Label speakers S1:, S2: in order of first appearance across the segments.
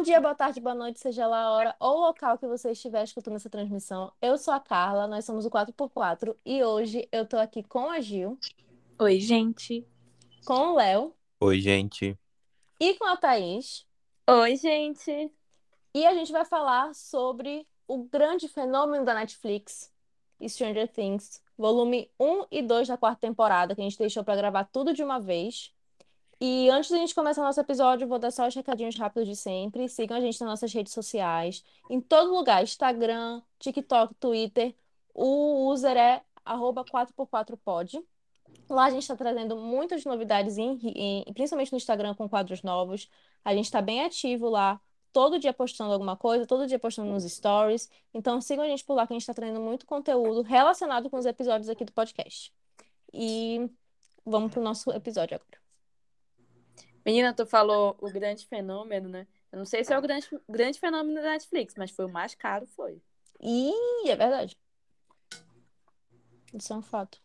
S1: Bom dia, boa tarde, boa noite, seja lá a hora ou local que você estiver escutando essa transmissão. Eu sou a Carla, nós somos o 4x4 e hoje eu tô aqui com a Gil,
S2: Oi, gente.
S1: com o Léo
S3: Oi, gente.
S1: e com a Thaís.
S2: Oi, gente.
S1: E a gente vai falar sobre o grande fenômeno da Netflix, Stranger Things, volume 1 e 2 da quarta temporada, que a gente deixou pra gravar tudo de uma vez. E antes da gente começar nosso episódio, vou dar só os recadinhos rápidos de sempre. Sigam a gente nas nossas redes sociais, em todo lugar, Instagram, TikTok, Twitter. O user é arroba 4x4pod. Lá a gente está trazendo muitas novidades, em, em- principalmente no Instagram com quadros novos. A gente está bem ativo lá, todo dia postando alguma coisa, todo dia postando nos stories. Então sigam a gente por lá que a gente está trazendo muito conteúdo relacionado com os episódios aqui do podcast. E vamos pro nosso episódio agora.
S2: Menina, tu falou o grande fenômeno, né? Eu não sei se é o grande, grande fenômeno da Netflix, mas foi o mais caro, foi.
S1: Ih, é verdade. Isso é um fato.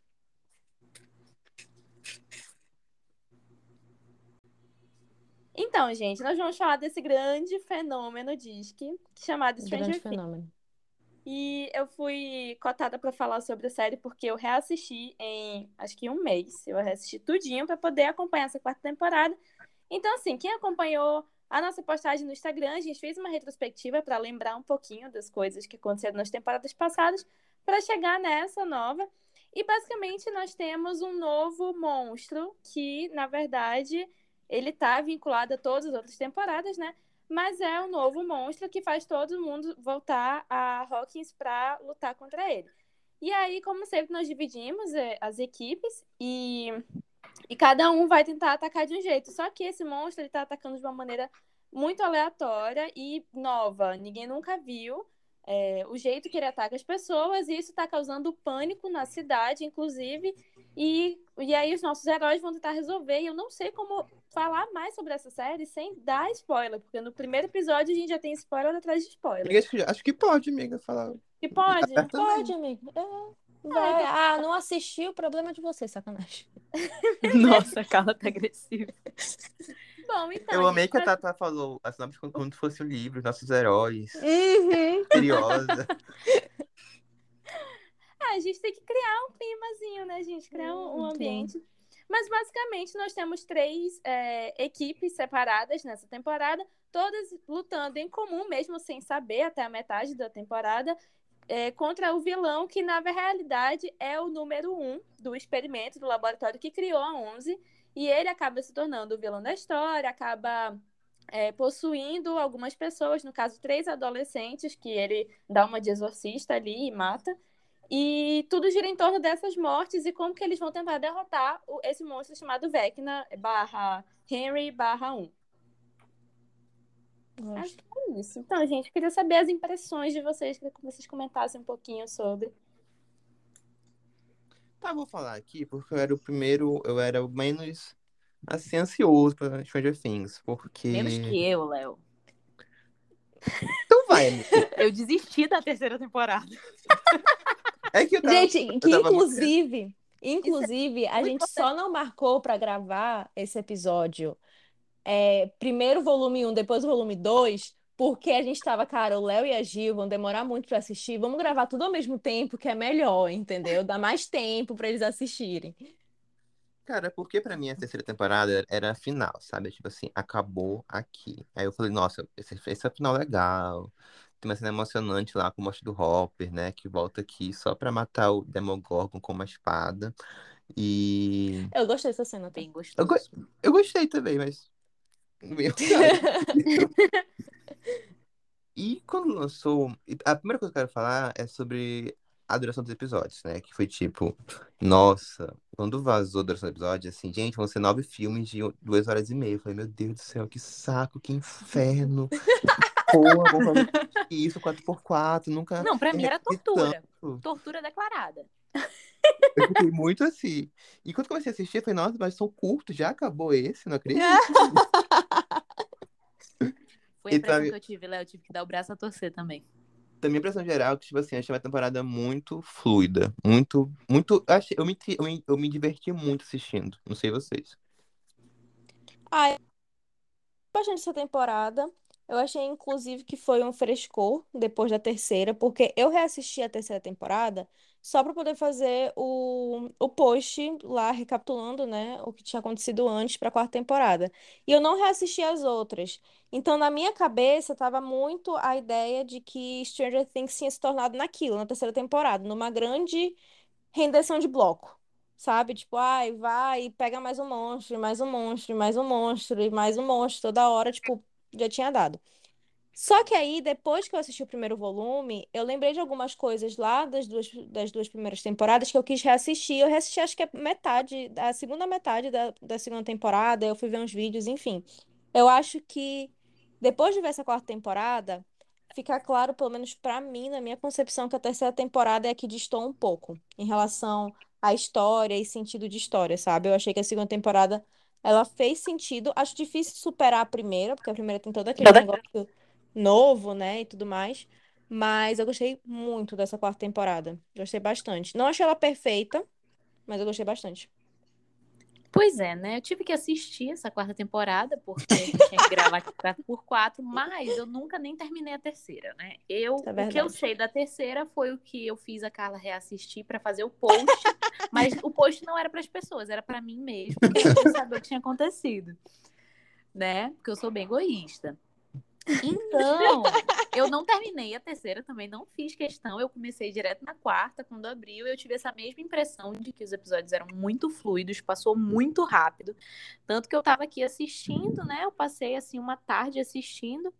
S2: Então, gente, nós vamos falar desse grande fenômeno Disque, chamado
S1: Grande
S2: Stranger Things.
S1: fenômeno.
S2: E eu fui cotada pra falar sobre a série porque eu reassisti em acho que um mês. Eu reassisti tudinho pra poder acompanhar essa quarta temporada. Então, assim, quem acompanhou a nossa postagem no Instagram, a gente fez uma retrospectiva pra lembrar um pouquinho das coisas que aconteceram nas temporadas passadas pra chegar nessa nova. E basicamente nós temos um novo monstro que, na verdade, ele tá vinculado a todas as outras temporadas, né? Mas é o novo monstro que faz todo mundo voltar a Hawkins pra lutar contra ele. E aí, como sempre, nós dividimos eh, as equipes e, e cada um vai tentar atacar de um jeito. Só que esse monstro ele tá atacando de uma maneira muito aleatória e nova. Ninguém nunca viu eh, o jeito que ele ataca as pessoas, e isso tá causando pânico na cidade, inclusive. E, e aí os nossos heróis vão tentar resolver. E eu não sei como falar mais sobre essa série sem dar spoiler, porque no primeiro episódio a gente já tem spoiler atrás de spoiler.
S3: Amiga, acho que- Acho que pode, amiga, falar.
S2: E pode?
S1: Pode, amigo. É, vai. Ah, não assistiu, o problema é de você, sacanagem.
S2: Nossa, a Carla tá agressiva. Bom, então.
S3: Eu amei que a Tata falou as nomes como, como se fosse um livro, nossos heróis.
S1: Uhum.
S3: Misteriosa.
S2: Ah, a gente tem que criar um climazinho, né, gente? Criar um, um
S1: Hum, sim.
S2: ambiente. Mas basicamente nós temos três é, equipes separadas nessa temporada, todas lutando em comum, mesmo sem saber até a metade da temporada, é, contra o vilão que na realidade é o número um do experimento do laboratório que criou a 11 e ele acaba se tornando o vilão da história, acaba é, possuindo algumas pessoas, no caso três adolescentes que ele dá uma de exorcista ali e mata. E tudo gira em torno dessas mortes e como que eles vão tentar derrotar esse monstro chamado Vecna barra Henry barra 1. Acho que é isso. Então, gente, eu queria saber as impressões de vocês, queria que vocês comentassem um pouquinho sobre.
S3: Tá, vou falar aqui, porque eu era o primeiro, eu era o menos assim, ansioso pra Stranger Things, porque.
S4: Menos que eu, Léo.
S3: Então vai, amiga.
S4: Eu desisti da terceira temporada.
S3: É que eu tava.
S1: Gente,
S3: eu
S1: que
S3: tava muito-
S1: inclusive, inclusive, a gente só não marcou pra gravar esse episódio. É, primeiro o volume 1, depois o volume 2, porque a gente tava, cara, o Léo e a Gil vão demorar muito pra assistir. Vamos gravar tudo ao mesmo tempo, que é melhor, entendeu? Dá mais tempo pra eles assistirem.
S3: Cara, porque pra mim a terceira temporada era a final, sabe? Tipo assim, acabou aqui. Aí eu falei, nossa, esse, esse é o final legal. Tem uma cena emocionante lá com o monstro do Hopper, né? Que volta aqui só pra matar o Demogorgon com uma espada. E
S1: Eu gostei dessa cena
S4: Bem
S1: também.
S3: eu,
S4: gostoso.
S3: go- eu gostei também, mas. E quando lançou. A primeira coisa que eu quero falar é sobre a duração dos episódios, né? Que foi tipo, nossa, quando vazou a duração do episódio, assim, gente, vão ser nove filmes de duas horas e meia. Eu falei, meu Deus do céu, que saco, que inferno. Porra, vamos fazer isso 4x4, nunca.
S4: Não, pra mim era tortura.
S3: tanto.
S4: Tortura declarada.
S3: Eu fiquei muito assim. E quando comecei a assistir, eu falei, nossa, mas são curtos, já acabou esse, não acredito.
S4: Foi a impressão que eu tive, Léo. Eu tive que dar o braço a torcer também.
S3: da minha impressão geral, que, tipo assim, achei uma temporada muito fluida. Muito, muito. Achei, eu, me, eu, me, eu me diverti muito assistindo. Não sei vocês.
S1: Ah, eu bastante essa temporada. Eu achei, inclusive, que foi um frescor depois da terceira, porque eu reassisti a terceira temporada só para poder fazer o, o post lá, recapitulando, né, o que tinha acontecido antes para a quarta temporada. E eu não reassisti as outras. Então, na minha cabeça, tava muito a ideia de que Stranger Things tinha se tornado naquilo, na terceira temporada, numa grande rendição de bloco. Sabe? Tipo, ai, vai pega mais um monstro, mais um monstro, mais um monstro, e mais um monstro, toda hora, tipo, já tinha dado. Só que aí, depois que eu assisti o primeiro volume, eu lembrei de algumas coisas lá das duas, das duas primeiras temporadas que eu quis reassistir. Eu reassisti, acho que é metade, a segunda metade da, da segunda temporada. Eu fui ver uns vídeos, enfim. Eu acho que depois de ver essa quarta temporada, fica claro, pelo menos pra mim, na minha concepção, que a terceira temporada é a que distou um pouco em relação à história e sentido de história, sabe? Eu achei que a segunda temporada ela fez sentido. Acho difícil superar a primeira, porque a primeira tem todo aquele negócio novo, né, e tudo mais. Mas eu gostei muito dessa quarta temporada. Gostei bastante. Não achei ela perfeita, mas eu gostei bastante.
S4: Pois é, né? Eu tive que assistir essa quarta temporada, porque a gente tinha que gravar aqui 4 por 4 mas eu nunca nem terminei a terceira, né? Eu,
S1: É
S4: o que eu sei da terceira foi o que eu fiz a Carla reassistir para fazer o post, mas o post não era para as pessoas, era para mim mesmo, porque eu queria saber o que tinha acontecido, né? Porque eu sou bem egoísta. Então, eu não terminei a terceira, também não fiz questão. Eu comecei direto na quarta, quando abriu, eu tive essa mesma impressão de que os episódios eram muito fluidos, passou muito rápido. Tanto que eu tava aqui assistindo, né? Eu passei assim uma tarde assistindo.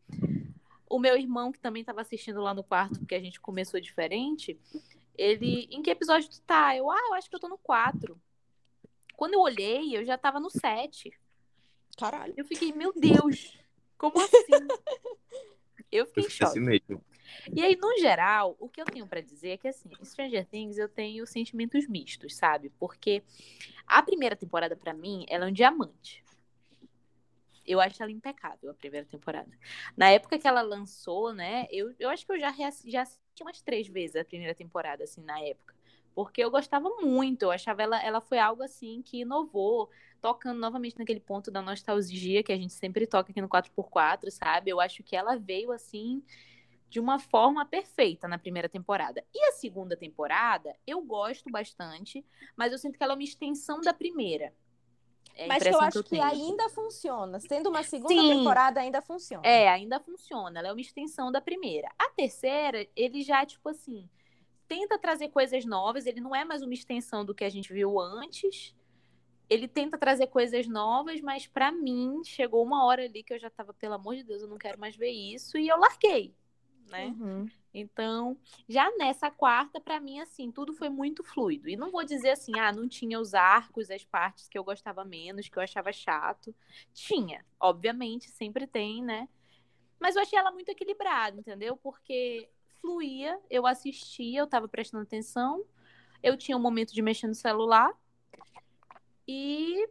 S4: O meu irmão, que também tava assistindo lá no quarto, porque a gente começou diferente, ele. Em que episódio tu tá? Eu, ah, eu acho que eu tô no 4. Quando eu olhei, eu já tava no 7.
S1: Caralho.
S4: Eu fiquei, meu Deus, como assim? Eu fiquei
S3: Eu
S4: em
S3: fiquei
S4: choque.
S3: assim mesmo.
S4: E aí, no geral, o que eu tenho pra dizer é que, assim, Stranger Things eu tenho sentimentos mistos, sabe? Porque a primeira temporada, pra mim, ela é um diamante. Eu acho ela impecável, a primeira temporada. Na época que ela lançou, né, eu, eu acho que eu já, já assisti umas três vezes a primeira temporada, assim, na época. Porque eu gostava muito, eu achava ela, ela foi algo, assim, que inovou, tocando novamente naquele ponto da nostalgia que a gente sempre toca aqui no 4x4, sabe? Eu acho que ela veio, assim, de uma forma perfeita na primeira temporada. E a segunda temporada, eu gosto bastante, mas eu sinto que ela é uma extensão da primeira. É
S1: Mas que eu acho que
S4: tenho.
S1: ainda funciona. Sendo uma segunda
S4: Sim.
S1: temporada, ainda funciona.
S4: É, ainda funciona. Ela é uma extensão da primeira. A terceira, ele já, tipo assim, tenta trazer coisas novas. Ele não é mais uma extensão do que a gente viu antes. Ele tenta trazer coisas novas, mas pra mim, chegou uma hora ali que eu já tava, pelo amor de Deus, eu não quero mais ver isso. E eu larguei, né?
S1: Uhum.
S4: Então, já nessa quarta, pra mim, assim, tudo foi muito fluido. E não vou dizer assim, ah, não tinha os arcos, as partes que eu gostava menos, que eu achava chato. Tinha, obviamente, sempre tem, né? Mas eu achei ela muito equilibrada, entendeu? Porque fluía, eu assistia, eu tava prestando atenção, eu tinha um momento de mexer no celular. E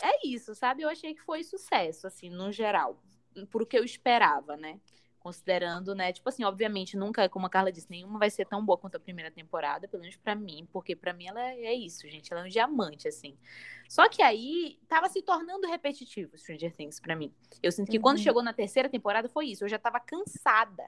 S4: é isso, sabe? Eu achei que foi sucesso, assim, no geral, por o que eu esperava, né? Considerando, né? Tipo assim, obviamente, nunca, como a Carla disse, nenhuma vai ser tão boa quanto a primeira temporada, pelo menos pra mim, porque pra mim ela é isso, gente. Ela é um diamante, assim. Só que aí tava se tornando repetitivo Stranger Things pra mim. Eu sinto que quando
S1: Uhum.
S4: chegou na terceira temporada foi isso. Eu já tava cansada.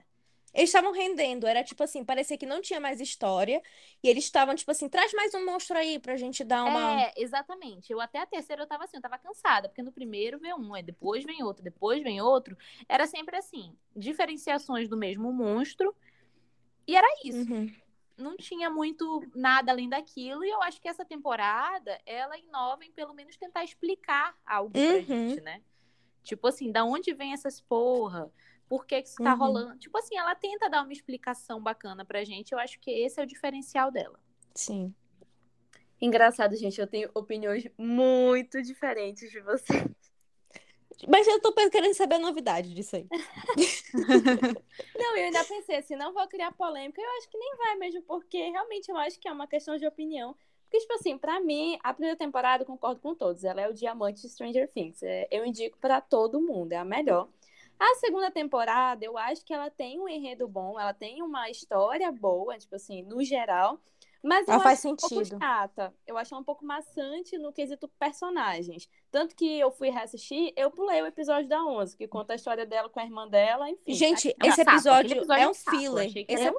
S1: Eles estavam rendendo, era tipo assim, parecia que não tinha mais história. E eles estavam, tipo assim, traz mais um monstro aí pra gente dar uma.
S4: É, exatamente. Eu até a terceira eu tava assim, eu tava cansada, porque no primeiro veio um, aí depois vem outro, depois vem outro. Era sempre assim, diferenciações do mesmo monstro. E era isso.
S1: Uhum.
S4: Não tinha muito nada além daquilo. E eu acho que essa temporada, ela inova em pelo menos tentar explicar algo pra
S1: Uhum.
S4: gente, né? Tipo assim, da onde vem essas porra? Por que, que isso tá
S1: Uhum.
S4: rolando? Tipo assim, ela tenta dar uma explicação bacana pra gente. Eu acho que esse é o diferencial dela.
S1: Sim.
S2: Engraçado, gente, eu tenho opiniões muito diferentes de você.
S1: Mas eu tô querendo saber a novidade disso aí.
S2: Não, eu ainda pensei assim, não vou criar polêmica. Eu acho que nem vai mesmo, porque realmente eu acho que é uma questão de opinião. Porque, tipo assim, pra mim, a primeira temporada, eu concordo com todos, ela é o diamante de Stranger Things. É, eu indico pra todo mundo, é a melhor. A segunda temporada, eu acho que ela tem um enredo bom, ela tem uma história boa, tipo assim, no geral. Mas eu
S1: Ah, faz
S2: acho um pouco
S1: sentido.
S2: chata. Eu acho ela um pouco maçante no quesito personagens. Tanto que eu fui reassistir, eu pulei o episódio da 11, que conta a história dela com a irmã dela, enfim.
S1: Gente,
S4: É
S1: esse episódio,
S4: episódio
S1: é
S4: é
S1: um
S4: eu
S1: filler. Esse é, é um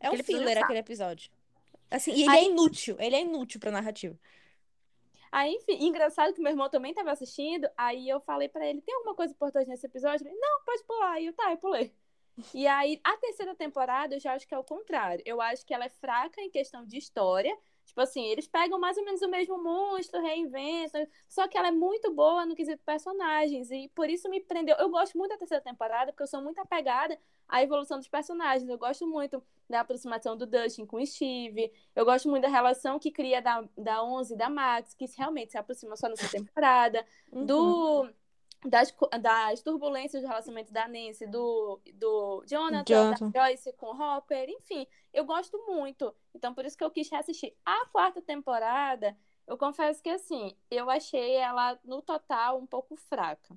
S4: é um
S1: filler aquele episódio. Assim, e ele
S2: Aí-
S1: é inútil. Ele é inútil pra narrativa.
S2: Aí, enfim, engraçado que meu irmão também tava assistindo, aí eu falei pra ele, tem alguma coisa importante nesse episódio? Ele, não, pode pular. Aí eu, tá, eu pulei. E aí, a terceira temporada, eu já acho que é o contrário. Eu acho que ela é fraca em questão de história. Tipo assim, eles pegam mais ou menos o mesmo monstro, reinventam. Só que ela é muito boa no quesito personagens. E por isso me prendeu. Eu gosto muito da terceira temporada, porque eu sou muito apegada à evolução dos personagens. Eu gosto muito da aproximação do Dustin com o Steve. Eu gosto muito da relação que cria da, da 11 e da Max, que realmente se aproxima só nessa temporada.
S1: Uhum.
S2: Do, das, das turbulências do relacionamento da Nancy, do, do Jonathan,
S1: Jonathan.
S2: da Joyce com o Hopper, enfim, eu gosto muito. Então, por isso que eu quis reassistir. A quarta temporada, eu confesso que, assim, eu achei ela, no total, um pouco fraca.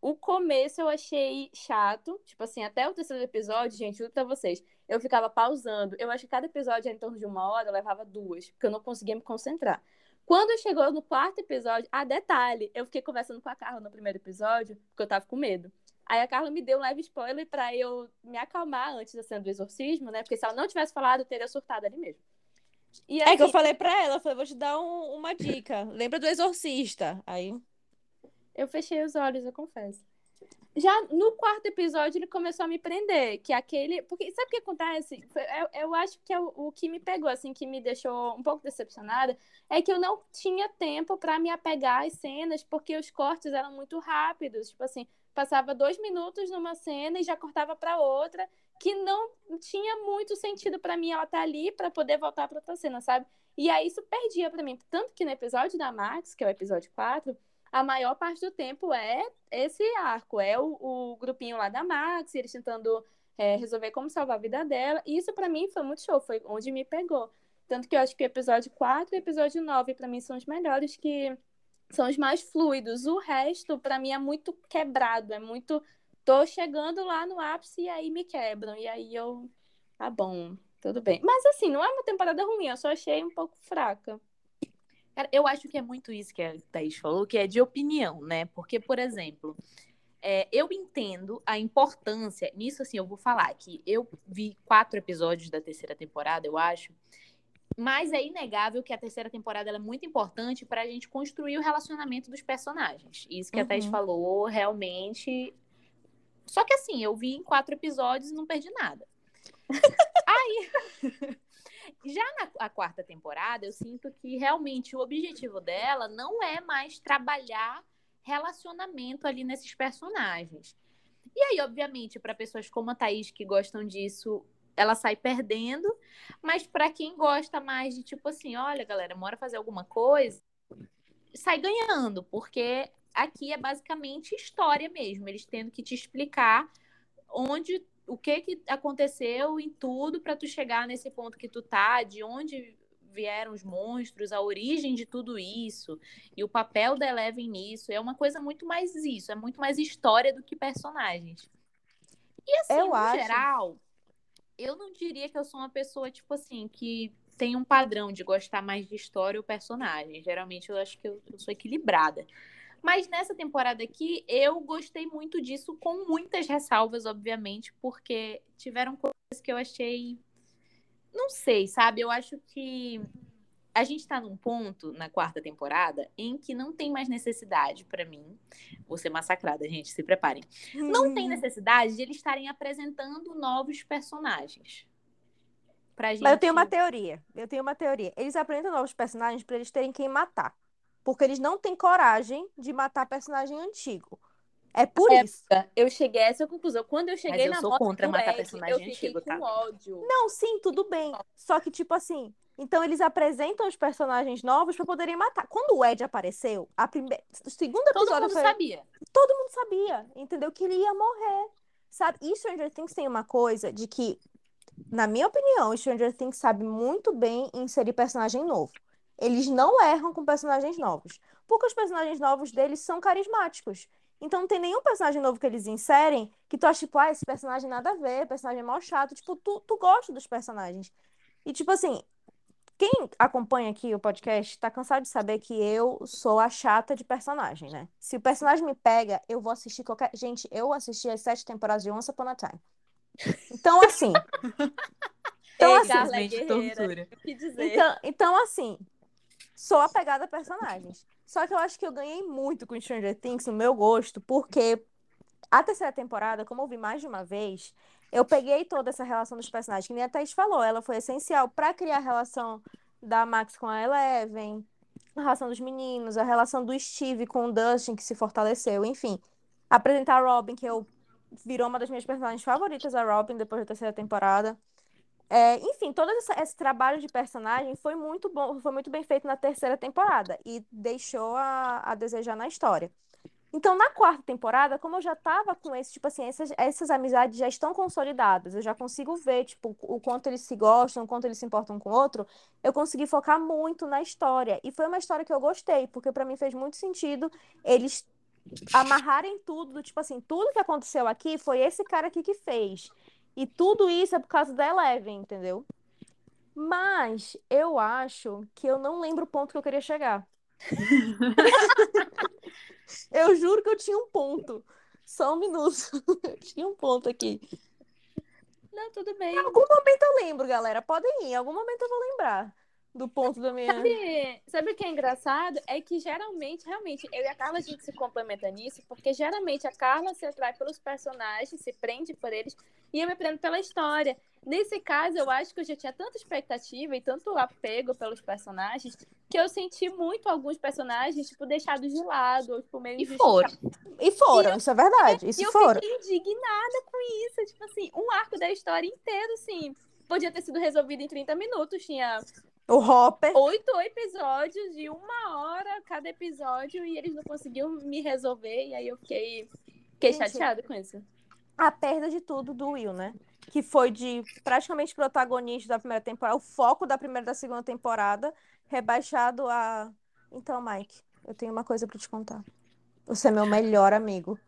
S2: O começo eu achei chato, tipo assim, até o terceiro episódio, gente, juro pra vocês, eu ficava pausando. Eu acho que cada episódio era em torno de uma hora, eu levava duas, porque eu não conseguia me concentrar. Quando chegou no quarto episódio, a detalhe, eu fiquei conversando com a Carla no primeiro episódio, porque eu tava com medo. Aí a Carla me deu um leve spoiler pra eu me acalmar antes da cena do exorcismo, né? Porque se ela não tivesse falado, eu teria surtado ali mesmo. E
S1: É que eu
S2: assim,
S1: falei pra ela, eu falei, vou te dar um- uma dica. Lembra do Exorcista? Aí,
S2: Eu fechei os olhos, eu confesso. Já no quarto episódio, ele começou a me prender, que aquele... Porque sabe o que acontece? Eu, eu acho que é o, o que me pegou, assim, que me deixou um pouco decepcionada, é que eu não tinha tempo pra me apegar às cenas, porque os cortes eram muito rápidos. Tipo assim, passava dois minutos numa cena e já cortava pra outra, que não tinha muito sentido pra mim ela estar ali pra poder voltar pra outra cena, sabe? E aí isso perdia pra mim. Tanto que no episódio da Max, que é o episódio 4, a maior parte do tempo é esse arco, é o, o grupinho lá da Max, eles tentando é, resolver como salvar a vida dela. E isso pra mim foi muito show, foi onde me pegou. Tanto que eu acho que o episódio 4 e o episódio 9 pra mim são os melhores, que são os mais fluidos. O resto pra mim é muito quebrado, é muito tô chegando lá no ápice e aí me quebram. E aí eu tá bom, tudo bem. Mas assim, não é uma temporada ruim, eu só achei um pouco fraca.
S4: Cara, eu acho que é muito isso que a Thaís falou, que é de opinião, né? Porque, por exemplo, é, eu entendo a importância. Nisso, assim, eu vou falar que eu vi quatro episódios da terceira temporada, eu acho. Mas é inegável que a terceira temporada é muito importante para a gente construir o relacionamento dos personagens. Isso que a Thaís
S1: Uhum.
S4: falou, realmente. Só que assim, eu vi em quatro episódios e não perdi nada. Aí. Já na quarta temporada, eu sinto que realmente o objetivo dela não é mais trabalhar relacionamento ali nesses personagens. E aí, obviamente, para pessoas como a Thaís que gostam disso, ela sai perdendo, mas para quem gosta mais de tipo assim, olha, galera, bora fazer alguma coisa, sai ganhando, porque aqui é basicamente história mesmo, eles tendo que te explicar onde o que que aconteceu em tudo para tu chegar nesse ponto que tu tá, de onde vieram os monstros, a origem de tudo isso e o papel da Eleven nisso, é uma coisa muito mais isso, é muito mais história do que personagens. E assim,
S1: Eu
S4: no
S1: acho.
S4: geral, eu não diria que eu sou uma pessoa tipo assim que tem um padrão de gostar mais de história ou personagem. Geralmente eu acho que eu, eu sou equilibrada. Mas nessa temporada aqui, eu gostei muito disso, com muitas ressalvas, obviamente, porque tiveram coisas que eu achei. Não sei, sabe? Eu acho que a gente tá num ponto na quarta temporada em que não tem mais necessidade, pra mim. Vou ser massacrada, gente, se preparem. Não tem necessidade de eles estarem apresentando novos personagens. Pra gente...
S1: Mas eu tenho uma teoria. Eu tenho uma teoria. Eles apresentam novos personagens para eles terem quem matar. Porque eles não têm coragem de matar personagem antigo. É por
S2: É,
S1: isso.
S2: Eu cheguei a essa conclusão. Quando eu cheguei
S4: eu
S2: na
S4: sou contra
S2: do
S4: matar
S2: Ed,
S4: personagem
S2: eu fiquei
S4: antigo,
S2: com
S4: tá?
S2: ódio.
S1: Não, sim, tudo bem. Só que, tipo assim, então eles apresentam os personagens novos para poderem matar. Quando o Ed apareceu, a primeira, o segundo
S4: Todo
S1: episódio
S4: mundo
S1: foi...
S4: sabia.
S1: todo mundo sabia, entendeu? Que ele ia morrer, sabe? E Stranger Things tem uma coisa de que, na minha opinião, Stranger Things sabe muito bem inserir personagem novo. Eles não erram com personagens novos, porque os personagens novos deles são carismáticos. Então não tem nenhum personagem novo que eles inserem que tu acha, tipo, ah, esse personagem nada a ver, personagem mal chato. Tipo, tu, tu gosta dos personagens. E, tipo assim, Quem acompanha aqui o podcast tá cansado de saber que eu sou a chata de personagem, né? Se o personagem me pega, eu vou assistir qualquer. Gente, eu assisti as sete temporadas de Once Upon a Time. Então, assim. Então,
S2: Ei,
S1: assim.
S2: Carla é
S4: tortura.
S2: O que dizer?
S1: Então, então, assim, sou apegada a personagens. Só que eu acho que eu ganhei muito com Stranger Things no meu gosto, porque a terceira temporada, como eu vi mais de uma vez, eu peguei toda essa relação dos personagens, que nem a Thaís falou, ela foi essencial para criar a relação da Max com a Eleven, a relação dos meninos, a relação do Steve com o Dustin, que se fortaleceu, enfim. Apresentar a Robin, que eu virou uma das minhas personagens favoritas, a Robin, depois da terceira temporada. É, enfim, todo esse, esse trabalho de personagem foi muito bom, foi muito bem feito na terceira temporada e deixou a, a desejar na história. Então, na quarta temporada, como eu já tava com esse, tipo assim, essas, essas amizades já estão consolidadas, eu já consigo ver, tipo, o quanto eles se gostam, o quanto eles se importam com o outro, eu consegui focar muito na história. E foi uma história que eu gostei, porque pra mim fez muito sentido eles amarrarem tudo, do tipo assim, tudo que aconteceu aqui foi esse cara aqui que fez. E tudo isso é por causa da Eleven, entendeu? Mas eu acho que eu não lembro o ponto que eu queria chegar. Eu juro que eu tinha um ponto. Só um minuto. Eu tinha um ponto aqui.
S2: Não, tudo bem.
S1: Em algum momento eu lembro, galera. Podem ir. Em algum momento eu vou lembrar do ponto da minha.
S2: Sabe, sabe o que é engraçado? É que geralmente, realmente, eu e a Carla a gente se complementa nisso, porque geralmente a Carla se atrai pelos personagens, se prende por eles, e eu me prendo pela história. Nesse caso, eu acho que eu já tinha tanta expectativa e tanto apego pelos personagens que eu senti muito alguns personagens, tipo, deixados de lado, ou tipo, meio
S4: E foram.
S1: E foram, isso é verdade. Isso
S2: E eu
S1: foram.
S2: fiquei indignada com isso. Tipo assim, um arco da história inteiro, assim, podia ter sido resolvido em 30 minutos. Tinha
S1: O Hopper.
S2: oito episódios de uma hora cada episódio e eles não conseguiam me resolver. E aí eu fiquei, fiquei
S1: Gente,
S2: chateada com isso.
S1: A perda de tudo do Will, né? Que foi de praticamente protagonista da primeira temporada, o foco da primeira e da segunda temporada, rebaixado a. Então, Mike, eu tenho uma coisa pra te contar. Você é meu melhor amigo.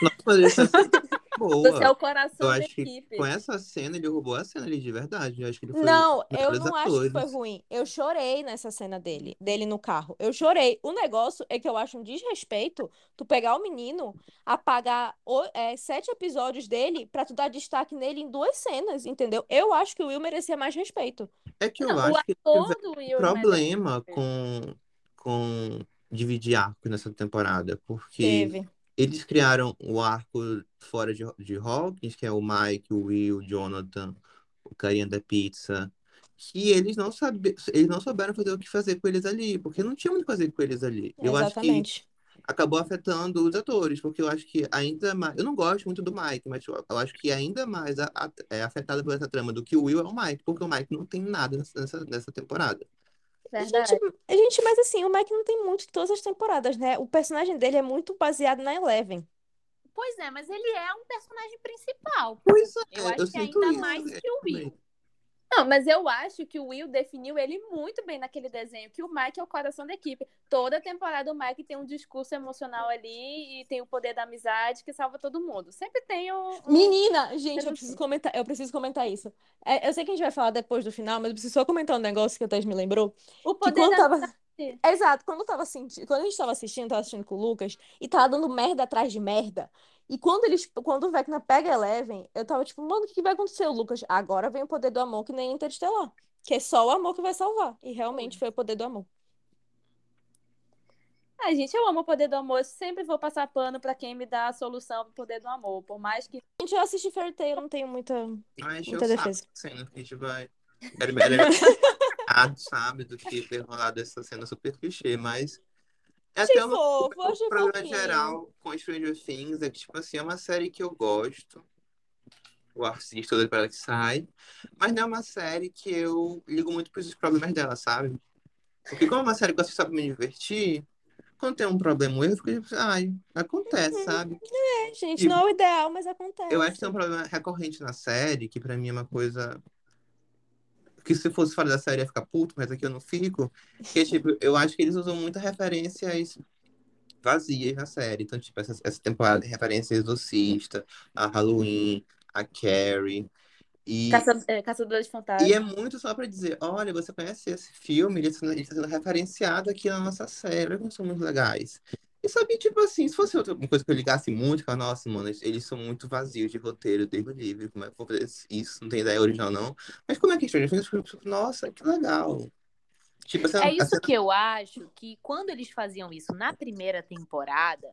S3: Nossa, mas essa cena é boa.
S2: Você é o coração
S3: Eu
S2: da
S3: acho que
S2: equipe.
S3: com essa cena ele roubou a cena ali de verdade. Eu acho que ele foi
S1: Não, eu não acho que foi ruim. Eu chorei nessa cena dele, dele no carro. Eu chorei. O negócio é que eu acho um desrespeito tu pegar o menino, apagar o- é, sete episódios dele pra tu dar destaque nele em duas cenas, entendeu? Eu acho que o Will merecia mais respeito.
S3: É que eu
S2: Não, o
S3: acho que
S2: Will
S3: problema
S2: merece.
S3: com, com dividir arcos nessa temporada, porque
S1: Teve.
S3: Eles criaram o arco fora de, de Hawkins, que é o Mike, o Will, o Jonathan, o carinha da pizza, que eles não, sabe, eles não souberam fazer o que fazer com eles ali, porque não tinha muito o que fazer com eles ali. Eu acho que
S1: Exatamente.
S3: acabou afetando os atores, porque eu acho que ainda mais. Eu não gosto muito do Mike, mas eu, eu acho que ainda mais a- a- é afetado por essa trama do que o Will é o Mike, porque o Mike não tem nada nessa, nessa temporada.
S2: Verdade.
S1: Gente, gente, mas assim, o Mike não tem muito em todas as temporadas, né? O personagem dele é muito baseado na Eleven.
S4: Pois é, mas ele é um personagem principal.
S3: Pois é,
S4: Eu acho que
S3: sinto
S4: ainda
S3: isso,
S4: mais
S3: é,
S4: que o. Will.
S2: Não, mas eu acho que o Will definiu ele muito bem naquele desenho, que o Mike é o coração da equipe. Toda temporada o Mike tem um discurso emocional ali e tem o poder da amizade que salva todo mundo. Sempre tem um. um-
S1: Menina, gente, eu preciso comentar, eu preciso comentar isso. É, eu sei que a gente vai falar depois do final, mas eu preciso só comentar um negócio que a Thais me lembrou.
S2: O poder da
S1: tava. Exato, quando eu tava sentindo, quando a gente tava assistindo, tava assistindo com o Lucas, e tava dando merda atrás de merda. E quando eles, quando o Vecna pega Eleven, eu tava tipo, mano, o que que vai acontecer, Lucas? Agora vem o poder do amor que nem Interestelar. Que é só o amor que vai salvar. E realmente foi o poder do amor.
S2: Ai, gente, eu amo o poder do amor. Eu sempre vou passar pano pra quem me dá a solução pro poder do amor. Por mais que.
S1: Gente, eu assisti Fairy Tail, não tenho muita.
S3: Ai,
S1: Muita
S3: saco
S1: defesa.
S3: porque a gente vai. Errado, sabe, do que ter rolado essa cena super clichê, mas. É até uma,
S1: fofo,
S3: o problema geral com Stranger Things é que, tipo assim, é uma série que eu gosto. Eu assisto toda para que sai. Mas não é uma série que eu ligo muito pros problemas dela, sabe? Porque como é uma série que eu assisto só pra me divertir, quando tem um problema, um erro, eu fico tipo, ai, acontece, sabe?
S1: É, gente,
S3: Tipo,
S1: não é o ideal, mas acontece.
S3: Eu acho que tem um problema recorrente na série, que pra mim é uma coisa. Que se fosse fora da série ia ficar puto, mas aqui eu não fico. Que tipo, eu acho que eles usam muita referências vazias na série. Então, tipo, essa, essa temporada tem referência a Exorcista, a Halloween, a Carrie. E,
S2: Caça, é, Caçador de Fantasmas.
S3: e é muito só pra dizer, olha, você conhece esse filme, ele está ele tá sendo referenciado aqui na nossa série, olha como são muito legais. E sabe, tipo assim, se fosse outra uma coisa que eu ligasse muito, falava, nossa, mano, eles- são muito vazios de roteiro, Deus livre, como é que eu vou fazer isso? Não tem ideia original, não. Mas como é que Stranger Things, fico, nossa, que legal. Tipo, essa,
S4: É isso
S3: essa-
S4: que eu acho que quando eles faziam isso na primeira temporada,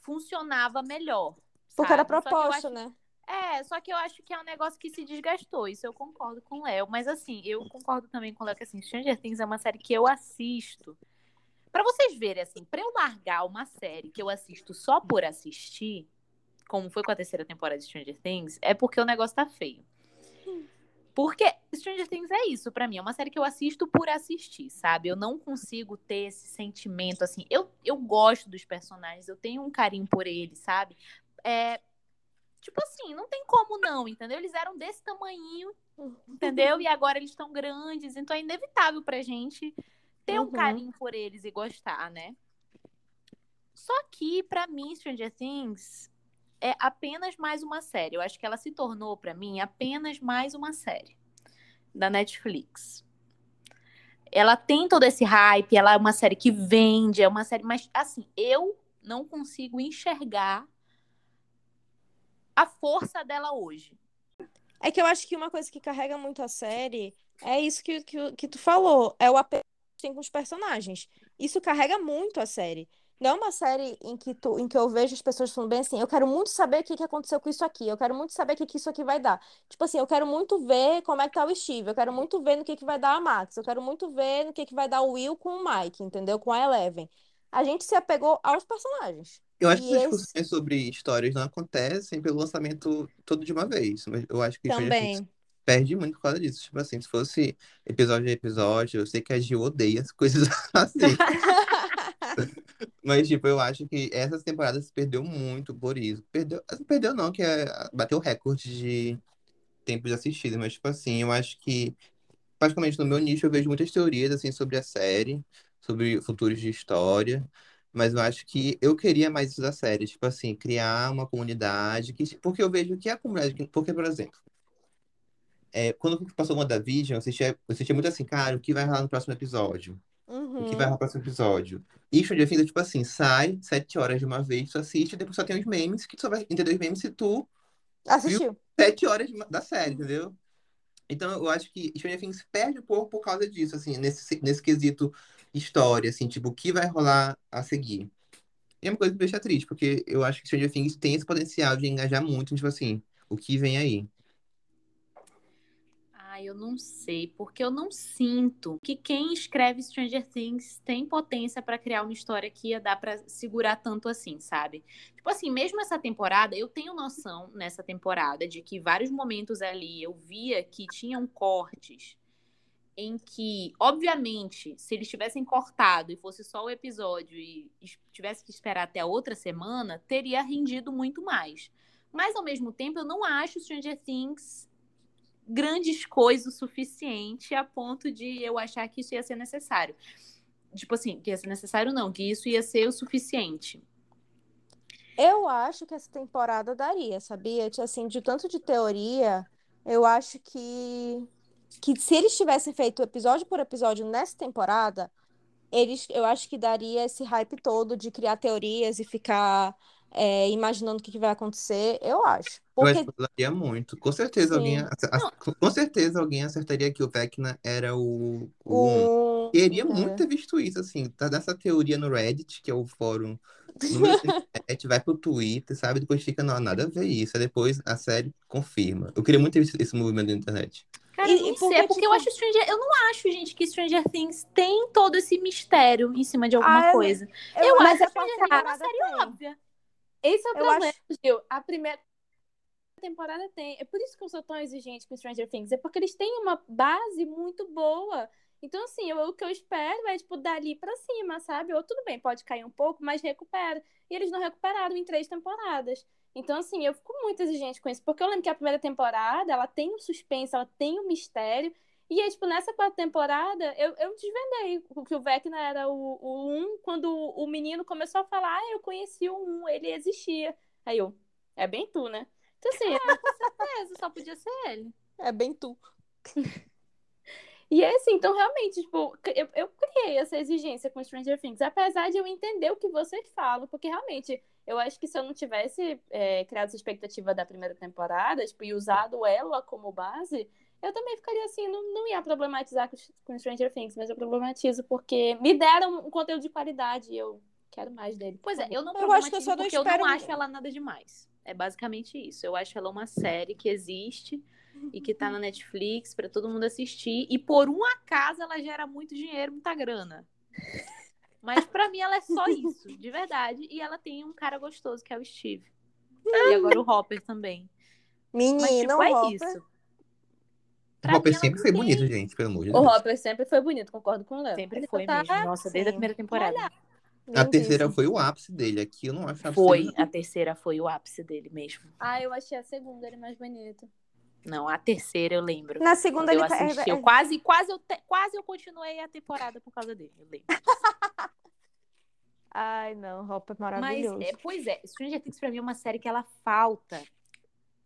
S4: funcionava melhor.
S1: Porque era
S4: sabe? Só que eu
S1: proposta,
S4: acho-
S1: né?
S4: É, só que eu acho que é um negócio que se desgastou. Isso eu concordo com o Léo. Mas assim, eu concordo também com o Léo que assim, Stranger Things é uma série que eu assisto. Pra vocês verem, assim, pra eu largar uma série que eu assisto só por assistir, como foi com a terceira temporada de Stranger Things, é porque o negócio tá feio. Porque Stranger Things é isso pra mim, é uma série que eu assisto por assistir, sabe? Eu não consigo ter esse sentimento assim. Eu, eu gosto dos personagens, eu tenho um carinho por eles, sabe? É, tipo assim, não tem como não, entendeu? Eles eram desse tamanhinho, entendeu? E agora eles estão grandes, então é inevitável pra gente ter um
S1: Uhum.
S4: carinho por eles e gostar, né? Só que pra mim Stranger Things é apenas mais uma série. Eu acho que ela se tornou pra mim apenas mais uma série da Netflix. Ela tem todo esse hype, ela é uma série que vende, é uma série, mas assim, eu não consigo enxergar a força dela hoje.
S1: É que eu acho que uma coisa que carrega muito a série é isso que, que, que tu falou, é o apelo tem com os personagens. Isso carrega muito a série. Não é uma série em que, tu, em que eu vejo as pessoas falando bem assim, eu quero muito saber o que, que aconteceu com isso aqui, eu quero muito saber o que, que isso aqui vai dar. Tipo assim, eu quero muito ver como é que tá o Steve, eu quero muito ver no que, que vai dar a Max, eu quero muito ver no que, que vai dar o Will com o Mike, entendeu? Com a Eleven. A gente se apegou aos personagens.
S3: Eu acho
S1: E
S3: que as
S1: esse-
S3: discussões sobre histórias não acontecem pelo lançamento todo de uma vez. Mas eu acho que
S1: Também.
S3: Perde muito por causa disso. Tipo assim, se fosse episódio a episódio, eu sei que a Gil odeia as coisas assim. Mas, tipo, eu acho que essas temporadas se perdeu muito por isso. Perdeu, não perdeu não, que é, bateu recorde de tempo de assistido. Mas, tipo assim, eu acho que, praticamente no meu nicho, eu vejo muitas teorias, assim, sobre a série, sobre futuros de história. Mas eu acho que eu queria mais isso da série. Tipo assim, criar uma comunidade. Que, porque eu vejo que a comunidade... Porque, por exemplo, é, quando passou o WandaVision, eu assistia, eu assistia muito assim, cara, o que vai rolar no próximo episódio? O que vai
S1: Uhum.
S3: rolar no próximo episódio? E Stranger Things é tipo assim, sai sete horas de uma vez, tu assiste, depois só tem os memes, que tu só vai entender os memes se tu
S1: Assistiu.
S3: sete horas de- da série, entendeu? Então eu acho que Stranger Things perde um pouco por causa disso, assim, nesse, nesse quesito história, assim, tipo, o que vai rolar a seguir. E é uma coisa que me deixa triste, porque eu acho que Stranger Things tem esse potencial de engajar muito, tipo assim, o que vem aí.
S4: Ah, eu não sei, porque eu não sinto que quem escreve Stranger Things tem potência pra criar uma história que ia dar pra segurar tanto assim, sabe? Tipo assim, mesmo essa temporada, eu tenho noção nessa temporada de que vários momentos ali eu via que tinham cortes em que, obviamente, se eles tivessem cortado e fosse só o episódio e es- tivesse que esperar até a outra semana, teria rendido muito mais. Mas ao mesmo tempo, eu não acho Stranger Things grandes coisas o suficiente a ponto de eu achar que isso ia ser necessário. Tipo assim, que ia ser necessário não, que isso ia ser o suficiente.
S1: Eu acho que essa temporada daria, sabia? Tipo Assim, de tanto de teoria, eu acho que que se eles tivessem feito episódio por episódio nessa temporada, eles, eu acho que daria esse hype todo de criar teorias e ficar é, imaginando o que, que vai acontecer. Eu acho.
S3: Eu acho
S1: Porque
S3: que mudaria muito. Com certeza alguém,
S1: Sim.
S3: com certeza alguém acertaria que o Vecna era o, o
S1: o.
S3: Queria muito
S1: entendeu?
S3: ter visto isso, assim, tá dessa teoria no Reddit, que é o fórum internet, vai pro Twitter, sabe? Depois fica, não, nada a ver isso. Aí depois a série confirma. Eu queria muito ter visto esse movimento na internet.
S4: Cara,
S1: E-
S4: eu
S1: e porque,
S4: é porque eu
S1: tipo-
S4: acho Stranger, eu não acho, gente, que Stranger Things tem todo esse mistério em cima de alguma
S1: Ah, é-
S4: coisa.
S1: Eu,
S4: Eu acho que
S1: quarta
S4: Stranger Things é uma série
S1: tem.
S4: óbvia.
S2: Esse é o
S1: Eu
S2: problema,
S1: acho.
S2: Gil. A primeira temporada tem. É por isso que eu sou tão exigente com Stranger Things. É porque eles têm uma base muito boa. Então, assim, eu- o que eu espero é, tipo, dali pra cima, sabe? Ou tudo bem, pode cair um pouco, mas recupera. E eles não recuperaram em três temporadas. Então, assim, eu fico muito exigente com isso. Porque eu lembro que a primeira temporada, ela tem o suspense, ela tem o mistério. E aí, tipo, nessa quarta temporada, eu, eu desvendei o que o Vecna era o, o um, quando o menino começou a falar, ah, eu conheci o um, ele existia. Aí eu, é bem tu, né? Então, assim,
S4: Com certeza, só podia ser ele.
S1: É bem tu.
S2: E é assim, então realmente, tipo, eu, eu criei essa exigência com Stranger Things, apesar de eu entender o que vocês falam, porque realmente eu acho que se eu não tivesse é, criado essa expectativa da primeira temporada, tipo, e usado ela como base, eu também ficaria assim, não, não ia problematizar com, com Stranger Things, mas eu problematizo porque me deram um conteúdo de qualidade e eu quero mais dele.
S4: Pois é, eu não
S1: Eu acho que eu só não
S4: porque eu
S1: espero-
S4: não acho ela nada demais. É basicamente isso. Eu acho ela uma série que existe e que tá na Netflix pra todo mundo assistir. E por um acaso ela gera muito dinheiro, muita grana. Mas pra mim ela é só isso, de verdade. E ela tem um cara gostoso, que é o Steve. E agora o Hopper também. Mas,
S1: Menino,
S4: tipo, é
S1: Hopper.
S4: isso.
S3: O
S4: Pra mim,
S3: Hopper sempre foi
S4: tem-
S3: bonito, gente, pelo amor de
S2: O
S3: Deus.
S2: Hopper sempre foi bonito, concordo com o Léo.
S4: Sempre
S2: Ele
S4: foi
S2: tá-
S4: mesmo. Nossa, desde a primeira temporada.
S2: Olha,
S3: A terceira foi o ápice dele. Aqui eu não acho ápice
S4: Foi, a terceira foi o ápice dele mesmo.
S2: Ah, eu achei a segunda ele mais bonito.
S4: Não, a terceira eu lembro.
S1: Na segunda
S4: Quando eu
S1: ele tá-
S4: assisti,
S1: é-
S4: eu quase, quase, eu te- quase eu continuei a temporada por causa dele, eu lembro.
S1: Ai, não, Hopper é
S4: Mas,
S1: maravilhoso.
S4: é, pois é, Stranger Things pra mim é uma série que ela falta.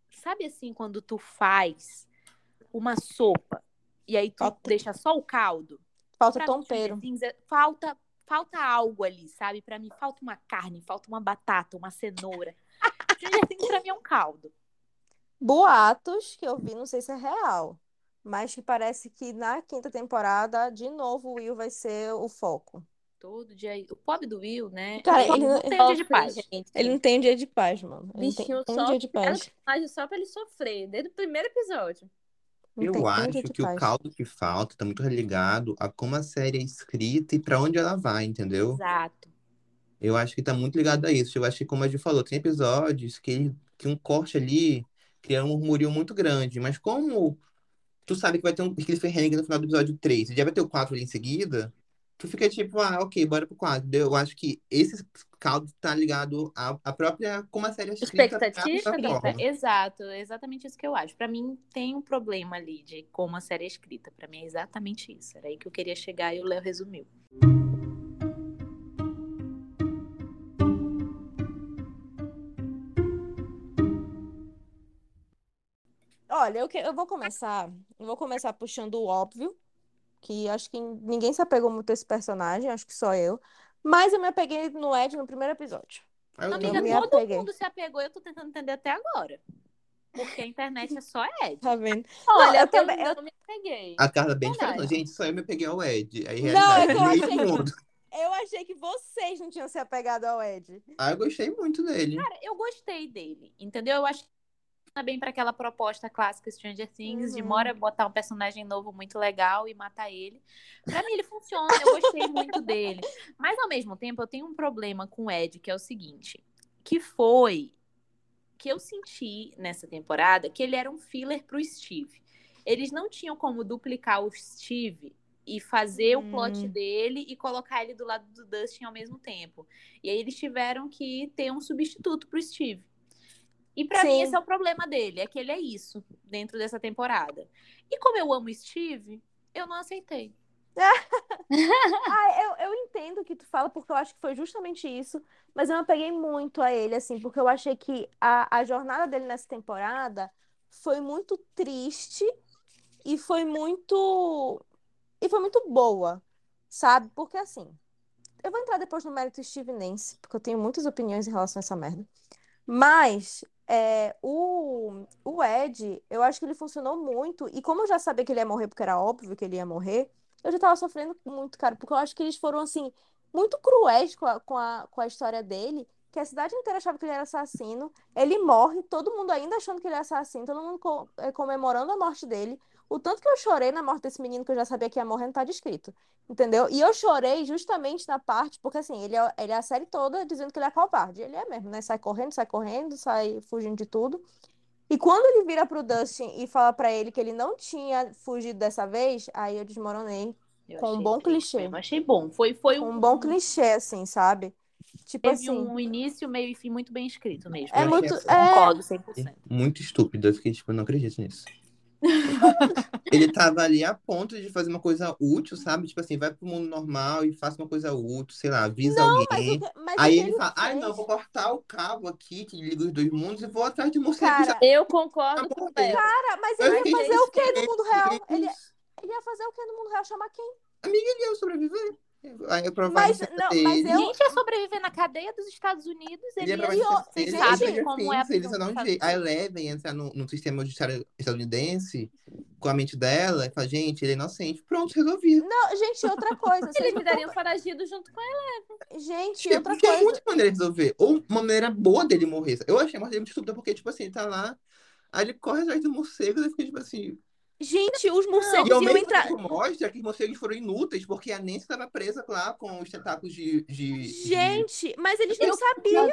S4: Sabe assim, quando tu faz uma sopa e aí tu
S1: Falta.
S4: deixa só o caldo?
S1: Falta
S4: Pra mim,
S1: tompeiro.
S4: Stranger Things é- falta, falta algo ali, sabe? Pra mim falta uma carne, falta uma batata, uma cenoura. Stranger Things pra mim é um caldo.
S1: Boatos que eu vi, não sei se é real, mas que parece que na quinta temporada, de novo, o Will vai ser o foco.
S4: Todo dia. O pobre do Will, né?
S1: Cara,
S4: ele
S1: ele
S4: não tem um dia de paz.
S2: gente.
S1: Ele não tem um dia de paz, mano. Ele não tem
S2: Bichinho
S1: um
S2: só
S1: dia de paz.
S2: personagem só pra ele sofrer, desde o primeiro episódio.
S1: Não
S3: Eu acho que o caldo que falta tá muito ligado a como a série é escrita e pra onde ela vai, entendeu?
S4: Exato.
S3: Eu acho que tá muito ligado a isso. Eu acho que, como a Ju falou, tem episódios que, que um corte ali cria um murmurio muito grande. Mas como tu sabe que vai ter um cliffhanger no final do episódio 3 e já vai ter o 4 ali em seguida, tu fica tipo, ah, ok, bora pro 4. Eu acho que esse caldo tá ligado à, à própria, como a série é escrita.
S2: Expectativa,
S3: da.
S4: Exato, é exatamente isso que eu acho. Pra mim tem um problema ali de como a série é escrita. Pra mim é exatamente isso. Era aí que eu queria chegar e o Léo resumiu.
S1: Olha, eu, que- eu vou começar. Eu vou começar puxando o óbvio, que acho que ninguém se apegou muito a esse personagem, acho que só eu. Mas eu me apeguei no Ed no primeiro episódio.
S3: Aí eu
S4: Amiga, todo
S1: apeguei.
S4: mundo se apegou. Eu tô tentando entender até agora. Porque a internet é só Ed.
S1: Tá vendo?
S2: Olha,
S1: eu
S2: eu
S1: também- eu-
S2: não me peguei.
S3: A Carla bem
S2: Verdade.
S3: diferente. Gente, só eu me peguei ao Ed. Aí,
S1: Não, é que eu achei que-
S3: mundo.
S1: Eu achei que vocês não tinham se apegado ao Ed.
S3: Ah, eu gostei muito dele.
S4: Cara, eu gostei dele, entendeu? Eu acho que bem pra aquela proposta clássica Stranger Things de
S1: Uhum.
S4: Mora botar um personagem novo muito legal e matar ele. Pra mim ele funciona, eu gostei muito dele. Mas ao mesmo tempo eu tenho um problema com o Ed, que é o seguinte, que foi que eu senti nessa temporada que ele era um filler pro Steve. Eles não tinham como duplicar o Steve e fazer o plot
S1: Hum.
S4: dele e colocar ele do lado do Dustin ao mesmo tempo. E aí eles tiveram que ter um substituto pro Steve. E pra
S1: Sim.
S4: mim esse é o problema dele, é que ele é isso dentro dessa temporada. E como eu amo Steve, eu não aceitei.
S1: Ah, eu, eu entendo o que tu fala, porque eu acho que foi justamente isso, mas eu me apeguei muito a ele, assim, porque eu achei que a, a jornada dele nessa temporada foi muito triste e foi muito. E foi muito boa, sabe? Porque assim, eu vou entrar depois no mérito Steve Nance, porque eu tenho muitas opiniões em relação a essa merda. Mas é, o, o Ed, eu acho que ele funcionou muito, e como eu já sabia que ele ia morrer, porque era óbvio que ele ia morrer eu já tava sofrendo muito, cara, porque eu acho que eles foram, assim, muito cruéis com a, com a, com a história dele, que a cidade inteira achava que ele era assassino, ele morre, todo mundo ainda achando que ele é assassino, todo mundo co- é, comemorando a morte dele. O tanto que eu chorei na morte desse menino que eu já sabia que ia morrer não tá descrito, entendeu? E eu chorei justamente na parte, porque assim, ele é, ele é a série toda dizendo que ele é covarde, ele é mesmo, né? Sai correndo, sai correndo, sai fugindo de tudo. E quando ele vira pro Dustin e fala pra ele que ele não tinha fugido dessa vez, aí eu desmoronei.
S4: Eu
S1: Com um bom clichê.
S4: mesmo, achei bom. Foi, foi
S1: Com
S4: um,
S1: um bom clichê, assim, sabe? Tipo
S4: Teve
S1: assim.
S4: um início, meio e fim muito bem escrito mesmo.
S1: É
S3: Eu
S1: muito. É,
S4: Concordo 100%.
S3: Muito estúpido. Eu fiquei tipo, não acredito nisso. ele tava ali a ponto de fazer uma coisa útil, sabe? Tipo assim, vai pro mundo normal e faça uma coisa útil, sei lá, avisa
S1: Mas,
S3: alguém.
S1: o que- mas
S3: Aí
S1: que
S3: ele fala, ai não, vou cortar o cabo aqui que liga os dois mundos e vou atrás de morcego.
S1: Cara,
S3: já
S2: Eu concordo
S3: Tá
S2: com.
S1: Cara, mas
S3: Eu
S1: ele ia fazer o quê no mundo real? Ele, ele ia fazer o quê no mundo real? Chamar quem?
S3: Ele ia sobreviver. Aí eu
S1: Mas, não, mas eu-
S4: Gente, é sobreviver na cadeia dos Estados Unidos.
S3: Ele
S4: Ele
S3: ia
S4: ia...
S1: E o-
S3: ele
S1: gente,
S3: sabe
S4: sabe como é a
S3: Eles
S4: prisão
S3: um jeito. A Eleven entra no, no sistema judiciário estadunidense com a mente dela e fala, gente, ele é inocente. Pronto, resolvi.
S1: Não, gente, outra coisa. vocês
S2: Eles me dariam foragido junto com ela.
S1: tão- Gente,
S3: Porque,
S1: outra
S3: porque é
S1: coisa.
S3: muita maneira de resolver. Ou uma maneira boa dele morrer. Eu achei a morte dele muito estúpida, porque, tipo assim, ele tá lá, aí ele corre atrás do morcego e fica, tipo assim.
S1: Gente, os
S3: E
S1: morcegos
S3: ao
S1: iam
S3: mesmo
S1: entrar.
S3: tempo mostra que os morcegos foram inúteis, porque a Nancy estava presa lá com os tentáculos de. de de-
S1: Gente, mas eles não
S2: Eu-
S1: sabiam.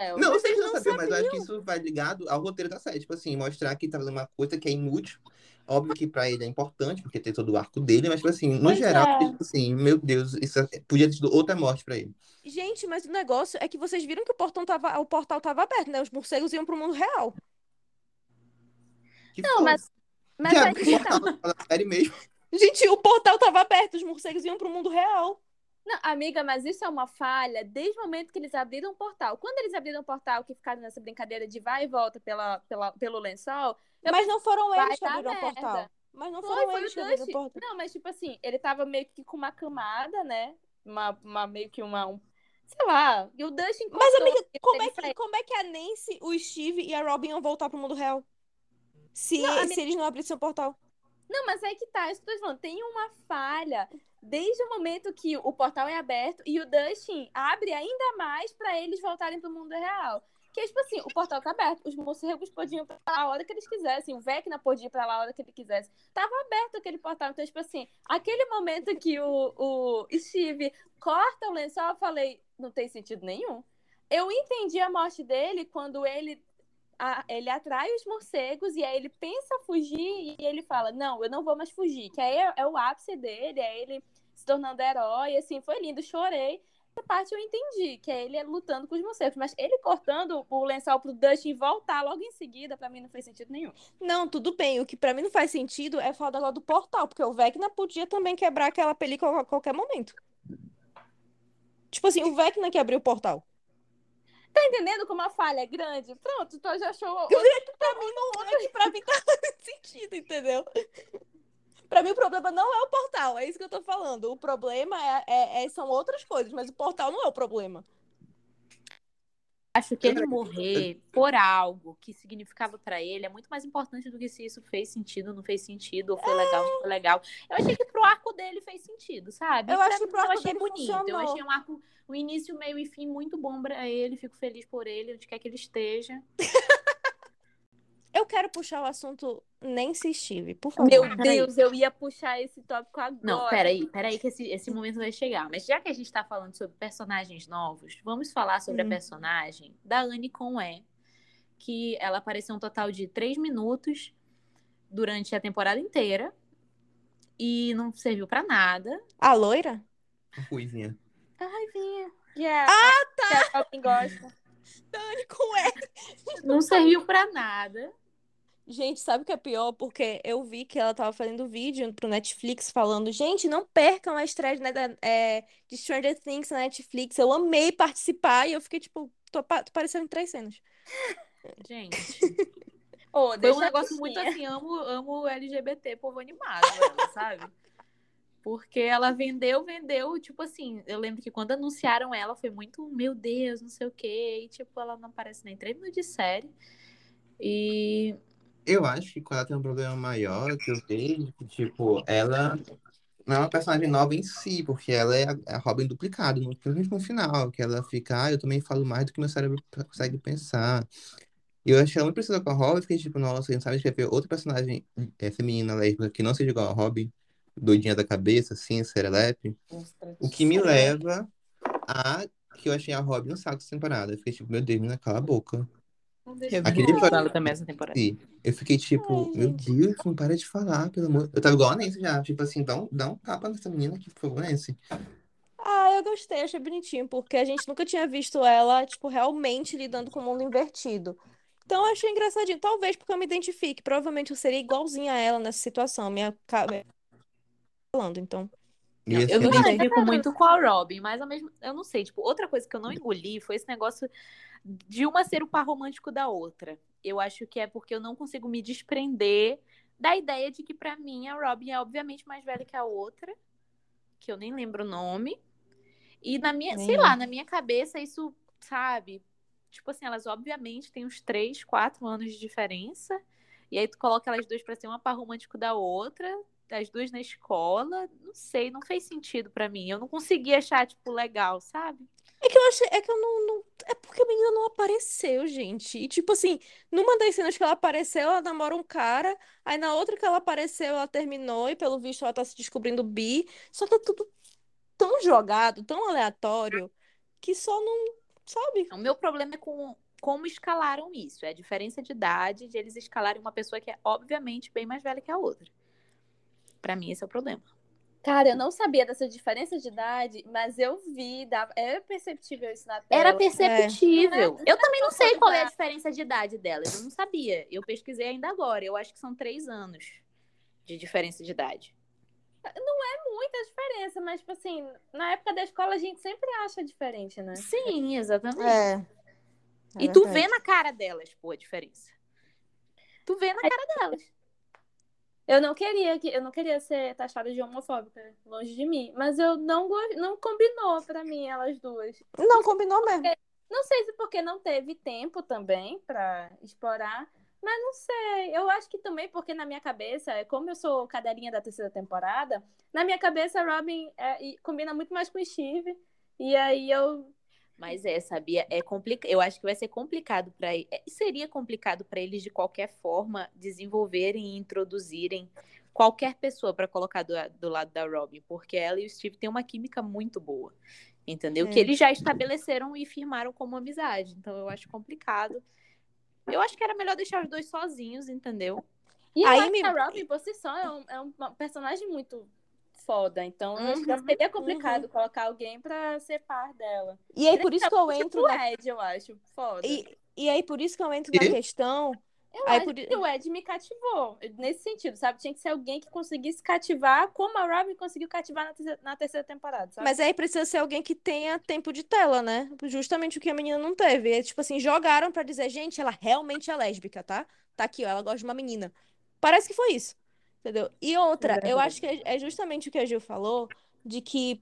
S2: Léo.
S3: Não, que
S1: eles
S3: não
S1: não
S3: sabiam, mas eu acho que isso vai ligado ao roteiro da série. Tipo assim, mostrar que tá fazendo uma coisa que é inútil. Óbvio que pra ele é importante, porque tem todo o arco dele, mas, tipo assim, no
S2: Pois
S3: geral,
S2: é.
S3: tipo assim, meu Deus, isso é- podia ter sido outra morte pra ele.
S1: Gente, mas o negócio é que vocês viram que o portão tava, o portal tava aberto, né? Os morcegos iam pro mundo real.
S3: Que
S2: Não,
S3: foda.
S2: mas, mas
S3: Que
S2: aí
S3: abre
S2: que
S3: o portal da série mesmo.
S1: Gente, o portal tava aberto, os morcegos iam pro mundo real.
S2: Não, amiga, mas isso é uma falha desde o momento que eles abriram o portal. Quando eles abriram o portal, que ficaram nessa brincadeira de vai e volta pela, pela, pelo lençol, Eu
S1: Mas não foram
S2: vai
S1: eles que abriram o portal. Mas não
S2: Foi,
S1: foram
S2: foi
S1: eles que abriram o portal.
S2: Não, mas tipo assim, ele tava meio que com uma camada, né? Uma, uma meio que uma. um- sei lá. E o Dustin
S1: Mas, amiga, como é, que, como é que a Nancy, o Steve e a Robin iam voltar pro mundo real? Se,
S2: Não,
S1: se eles não abrissem o portal.
S2: Não, mas aí que tá, isso que eu tô falando. Tem uma falha desde o momento que o portal é aberto e o Dustin abre ainda mais pra eles voltarem pro mundo real. Que, tipo assim, o portal tá aberto, os morcegos podiam ir pra lá a hora que eles quisessem, o Vecna podia ir pra lá a hora que ele quisesse. Tava aberto aquele portal. Então, tipo assim, aquele momento que o, o Steve corta o lençol, eu falei, não tem sentido nenhum. Eu entendi a morte dele quando ele a- ele atrai os morcegos e aí ele pensa fugir e ele fala, não, eu não vou mais fugir. Que aí é, é o ápice dele, é ele se tornando herói, assim, foi lindo, chorei. Essa parte eu entendi, que é ele lutando com os morcegos. Mas ele cortando o lençol pro Dustin voltar logo em seguida, pra mim não fez sentido nenhum.
S1: Não, tudo bem. O que pra mim não faz sentido é falar agora do portal, porque o Vecna podia também quebrar aquela película a qualquer momento. Tipo assim, o Vecna que abriu o portal.
S2: Tá entendendo como a falha é grande? Pronto, tu já achou.
S1: Pra mim não é que pra mim tá sentido, entendeu? Pra mim o problema não é o portal, é isso que eu tô falando. O problema é, é- é- são outras coisas, mas o portal não é o problema.
S4: Acho que ele morrer por algo que significava pra ele é muito mais importante do que se isso fez sentido, não fez sentido, ou foi legal, não foi legal. Eu achei que pro arco dele fez sentido, sabe?
S1: Eu
S4: Pra
S1: acho que pro arco
S4: eu achei
S1: dele
S4: bonito. Eu
S1: funcionou.
S4: achei um arco, um início, meio e fim muito bom pra ele. Fico feliz por ele, onde quer que ele esteja.
S1: Eu quero puxar o assunto Nancy Steve, por favor.
S2: Meu. Deus, eu ia puxar esse tópico agora.
S4: Não, peraí, peraí, que esse, esse momento vai chegar. Mas já que a gente tá falando sobre personagens novos, vamos falar sobre
S1: Hum.
S4: a personagem da Anne Conway, que ela apareceu um total de três minutos durante a temporada inteira e não serviu pra nada.
S1: A loira?
S3: Ruivinha.
S2: Ai, vinha. Yeah. Ah, tá. Que alguém gosta.
S1: Dani com E.
S4: Não serviu pra nada.
S1: Gente, sabe o que é pior? Porque eu vi que ela tava fazendo vídeo pro Netflix falando, gente, não percam a estreia né, da- é, de Stranger Things na Netflix. Eu amei participar e eu fiquei tipo, tô, tô parecendo em três cenas.
S4: Gente,
S2: Ô,
S4: foi um negócio
S2: a
S4: muito assim, amo, amo LGBT, povo animado, ela, sabe? Porque ela vendeu, vendeu, tipo assim, eu lembro que quando anunciaram ela foi muito, meu Deus, não sei o quê, e tipo, ela não aparece nem três minutos de série. E
S3: Eu acho que quando ela tem um problema maior que eu vejo, que, tipo, ela não é uma personagem nova em si, porque ela é a, é Robin duplicado, no- principalmente no final, que ela fica, ah, eu também falo mais do que meu cérebro consegue pensar. E eu achei ela muito parecida com a Robin, fiquei tipo, nossa, a gente sabe escrever outra personagem é, feminina lésbica que não seja igual a Robin, doidinha da cabeça, assim, serelepe. O que me leva a que eu achei a Robin um saco essa temporada. Eu fiquei tipo, meu Deus, menina, cala a boca.
S4: Eu
S3: Aquele episódio-
S4: também essa temporada.
S3: Sim. Eu fiquei tipo,
S1: Ai,
S3: meu. Deus, não para de falar, pelo amor. Eu tava igual a Nancy já, tipo assim, dá um, dá um tapa nessa menina aqui, por favor, Nancy.
S1: Ah, eu gostei, achei bonitinho, porque a gente nunca tinha visto ela, tipo, realmente lidando com o mundo invertido. Então eu achei engraçadinho. Talvez porque eu me identifique. Provavelmente eu seria igualzinha a ela nessa situação. Minha cabeça falando, então.
S3: Ia
S4: Eu
S3: ser
S4: me identifico muito com a Robin, mas ao mesmo eu não sei, tipo, outra coisa que eu não engoli foi esse negócio de uma ser o par romântico da outra. Eu acho que é porque eu não consigo me desprender da ideia de que pra mim a Robin é obviamente mais velha que a outra, que eu nem lembro o nome. E na minha, sei lá,
S1: eu.
S4: na minha cabeça isso, sabe? Tipo assim, elas obviamente têm uns 3, 4 anos de diferença. E aí tu coloca elas duas pra ser uma par romântico da outra, as duas na escola, não sei, não fez sentido pra mim. Eu não consegui achar, tipo, legal, sabe?
S1: É que eu achei, é que eu não, não- É porque a menina não apareceu, gente. E tipo assim, numa das cenas que ela apareceu, ela namora um cara. Aí na outra que ela apareceu, ela terminou. E pelo visto ela tá se descobrindo bi. Só é tudo tão jogado, tão aleatório, que só não. Sabe?
S4: O meu problema é com como escalaram isso. É a diferença de idade de eles escalarem uma pessoa que é, obviamente, bem mais velha que a outra. Pra mim, esse é o problema.
S2: Cara, eu não sabia dessa diferença de idade, mas eu vi, dava- é perceptível isso na tela.
S4: Era perceptível.
S2: É.
S4: Eu também não sei qual é a diferença de idade delas. Eu não sabia. Eu pesquisei ainda agora. Eu acho que são três anos de diferença de idade.
S2: muita diferença, mas, tipo assim, na época da escola a gente sempre acha diferente, né?
S4: Sim, exatamente.
S1: É.
S4: E tu vê na cara delas, pô, a diferença. Tu vê na cara delas.
S2: Eu não queria que eu não queria ser taxada de homofóbica, longe de mim, mas eu não não combinou pra mim elas duas.
S1: Não combinou mesmo.
S2: Não sei se porque não teve tempo também pra explorar, mas não sei. Eu acho que também porque na minha cabeça, como eu sou cadelinha da terceira temporada, na minha cabeça Robin é, combina muito mais com Steve. E aí eu
S4: Mas é, sabia? É complicado. Eu acho que vai ser complicado para seria complicado para eles de qualquer forma desenvolverem e introduzirem qualquer pessoa para colocar do, do lado da Robin, porque ela e o Steve têm uma química muito boa. Entendeu?
S1: É.
S4: Que eles já estabeleceram e firmaram como amizade. Então eu acho complicado. Eu acho que era melhor deixar os dois sozinhos, entendeu?
S2: E
S1: Aí me-
S2: a Robin, por si só, é um, é um personagem muito foda. Então, eu acho que
S4: Uhum,
S2: seria complicado colocar alguém pra ser par dela.
S1: E aí por isso que eu
S2: Tipo
S1: entro
S2: o
S1: na...
S2: Ed, eu acho. Foda.
S1: E, e aí por isso que eu entro na
S3: E?
S1: questão.
S2: Eu
S1: aí
S2: acho
S1: por-
S2: que o Ed me cativou. Nesse sentido, sabe? Tinha que ser alguém que conseguisse cativar como a Robin conseguiu cativar na terceira, na terceira temporada, sabe?
S1: Mas aí precisa ser alguém que tenha tempo de tela, né? Justamente o que a menina não teve. É, tipo assim, jogaram pra dizer, gente, ela realmente é lésbica, tá? Tá aqui, ó, ela gosta de uma menina. Parece que foi isso. Entendeu? E outra, eu acho que é é justamente o que a Gil falou, de que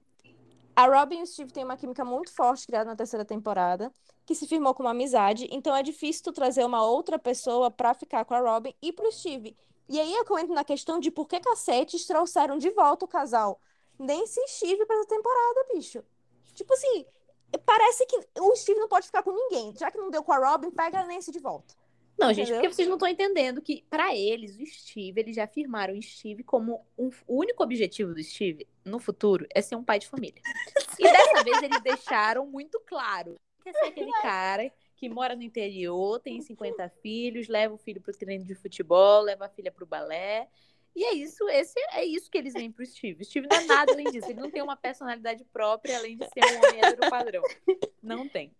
S1: a Robin e o Steve têm uma química muito forte criada na terceira temporada, que se firmou como amizade, então é difícil tu trazer uma outra pessoa pra ficar com a Robin e pro Steve. E aí é eu entro na questão de por que cacetes trouxeram de volta o casal Nancy e Steve pra essa temporada, bicho. Tipo assim, parece que o Steve não pode ficar com ninguém. Já que não deu com a Robin, pega a Nancy de volta.
S4: Não, gente,
S1: Entendeu?
S4: porque vocês não estão entendendo que, pra eles, o Steve, eles já afirmaram o Steve como um, o único objetivo do Steve no futuro é ser um pai de família. E dessa vez eles deixaram muito claro que é ser aquele cara que mora no interior, tem 50 filhos, leva o filho pro treino de futebol, leva a filha pro balé. E é isso, esse é isso que eles veem pro Steve. O Steve não é nada além disso. Ele não tem uma personalidade própria além de ser um homem hétero padrão. Não tem.